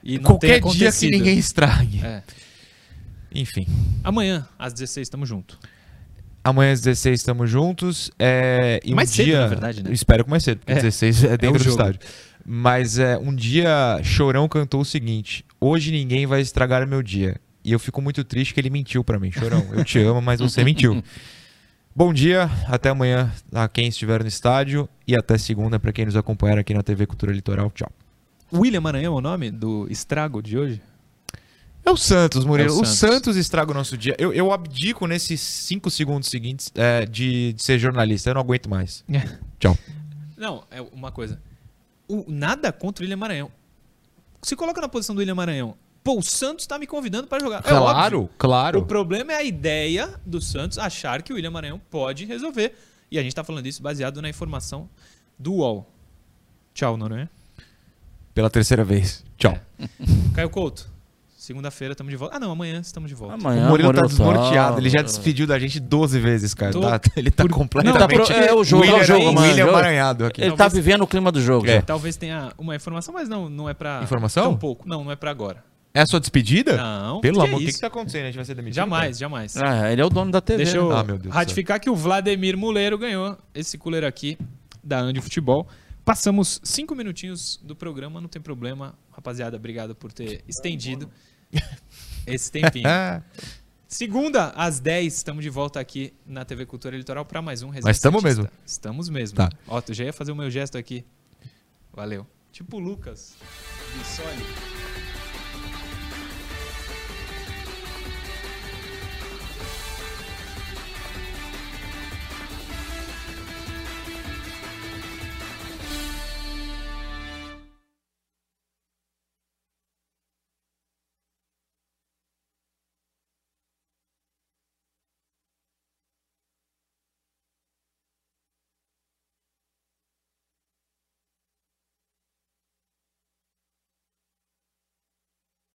E
qualquer dia que ninguém estrague.
É.
Enfim.
Amanhã, às 16, tamo junto.
Amanhã às 16 estamos juntos. É, e
Mais
um
cedo,
dia,
na verdade, né?
Espero que mais cedo, porque
É.
16 é dentro
o
do estádio. Mas é, um dia Chorão cantou o seguinte: Hoje ninguém vai estragar meu dia. E eu fico muito triste que ele mentiu pra mim. Chorão, eu te amo, mas você mentiu. (laughs) Bom dia, até amanhã a quem estiver no estádio e até segunda para quem nos acompanhar aqui na TV Cultura Litoral. Tchau.
William Maranhão é o nome do estrago de hoje?
É o Santos, Murilo.
É o
o,
Santos.
Santos. estraga o nosso dia. Eu, eu abdico nesses cinco segundos seguintes é, de, de ser jornalista. Eu não aguento mais. Tchau.
Não, é uma coisa. O, nada contra o William Maranhão. Se coloca na posição do William Maranhão. Pô, o Santos tá me convidando para jogar. É óbvio.
claro.
O problema é a ideia do Santos achar que o William Maranhão pode resolver. E a gente tá falando isso baseado na informação do UOL. Tchau, Noronha.
Pela terceira vez. Tchau.
Caio Couto. Segunda-feira estamos de volta. Ah, não, amanhã estamos de volta.
Amanhã,
o Murilo tá
Murilo
desnorteado. Ele já
tá-
despediu da gente 12 vezes, cara.
Tô-
Tá- ele tá
por-
completamente...
Não, tá pro- é o jogo, é o
William,
jogo, mano.
William. Maranhado aqui.
Ele tá
Talvez-
vivendo o clima do jogo.
É.
Talvez tenha uma informação, mas não, não é pra.
Informação?
Tão pouco. Não, não é pra agora.
É a sua despedida?
Não.
Pelo
que
amor, o que,
isso?
que tá acontecendo? A gente vai ser demitido?
Jamais, jamais.
Ah, ele é o dono da TV.
Deixa eu
né?
Ah, meu Deus do
ratificar que o Vladimir Muleiro ganhou esse cooler aqui da Andi Futebol. Passamos cinco minutinhos do programa, não tem problema. Rapaziada, obrigado por ter estendido esse tempinho. (laughs) Segunda, às 10, estamos de volta aqui na TV Cultura Litoral para mais um Resenha
Mas estamos mesmo?
Estamos mesmo.
Tá.
Ó, tu já ia fazer o meu gesto aqui. Valeu. Tipo o Lucas. Bissoli.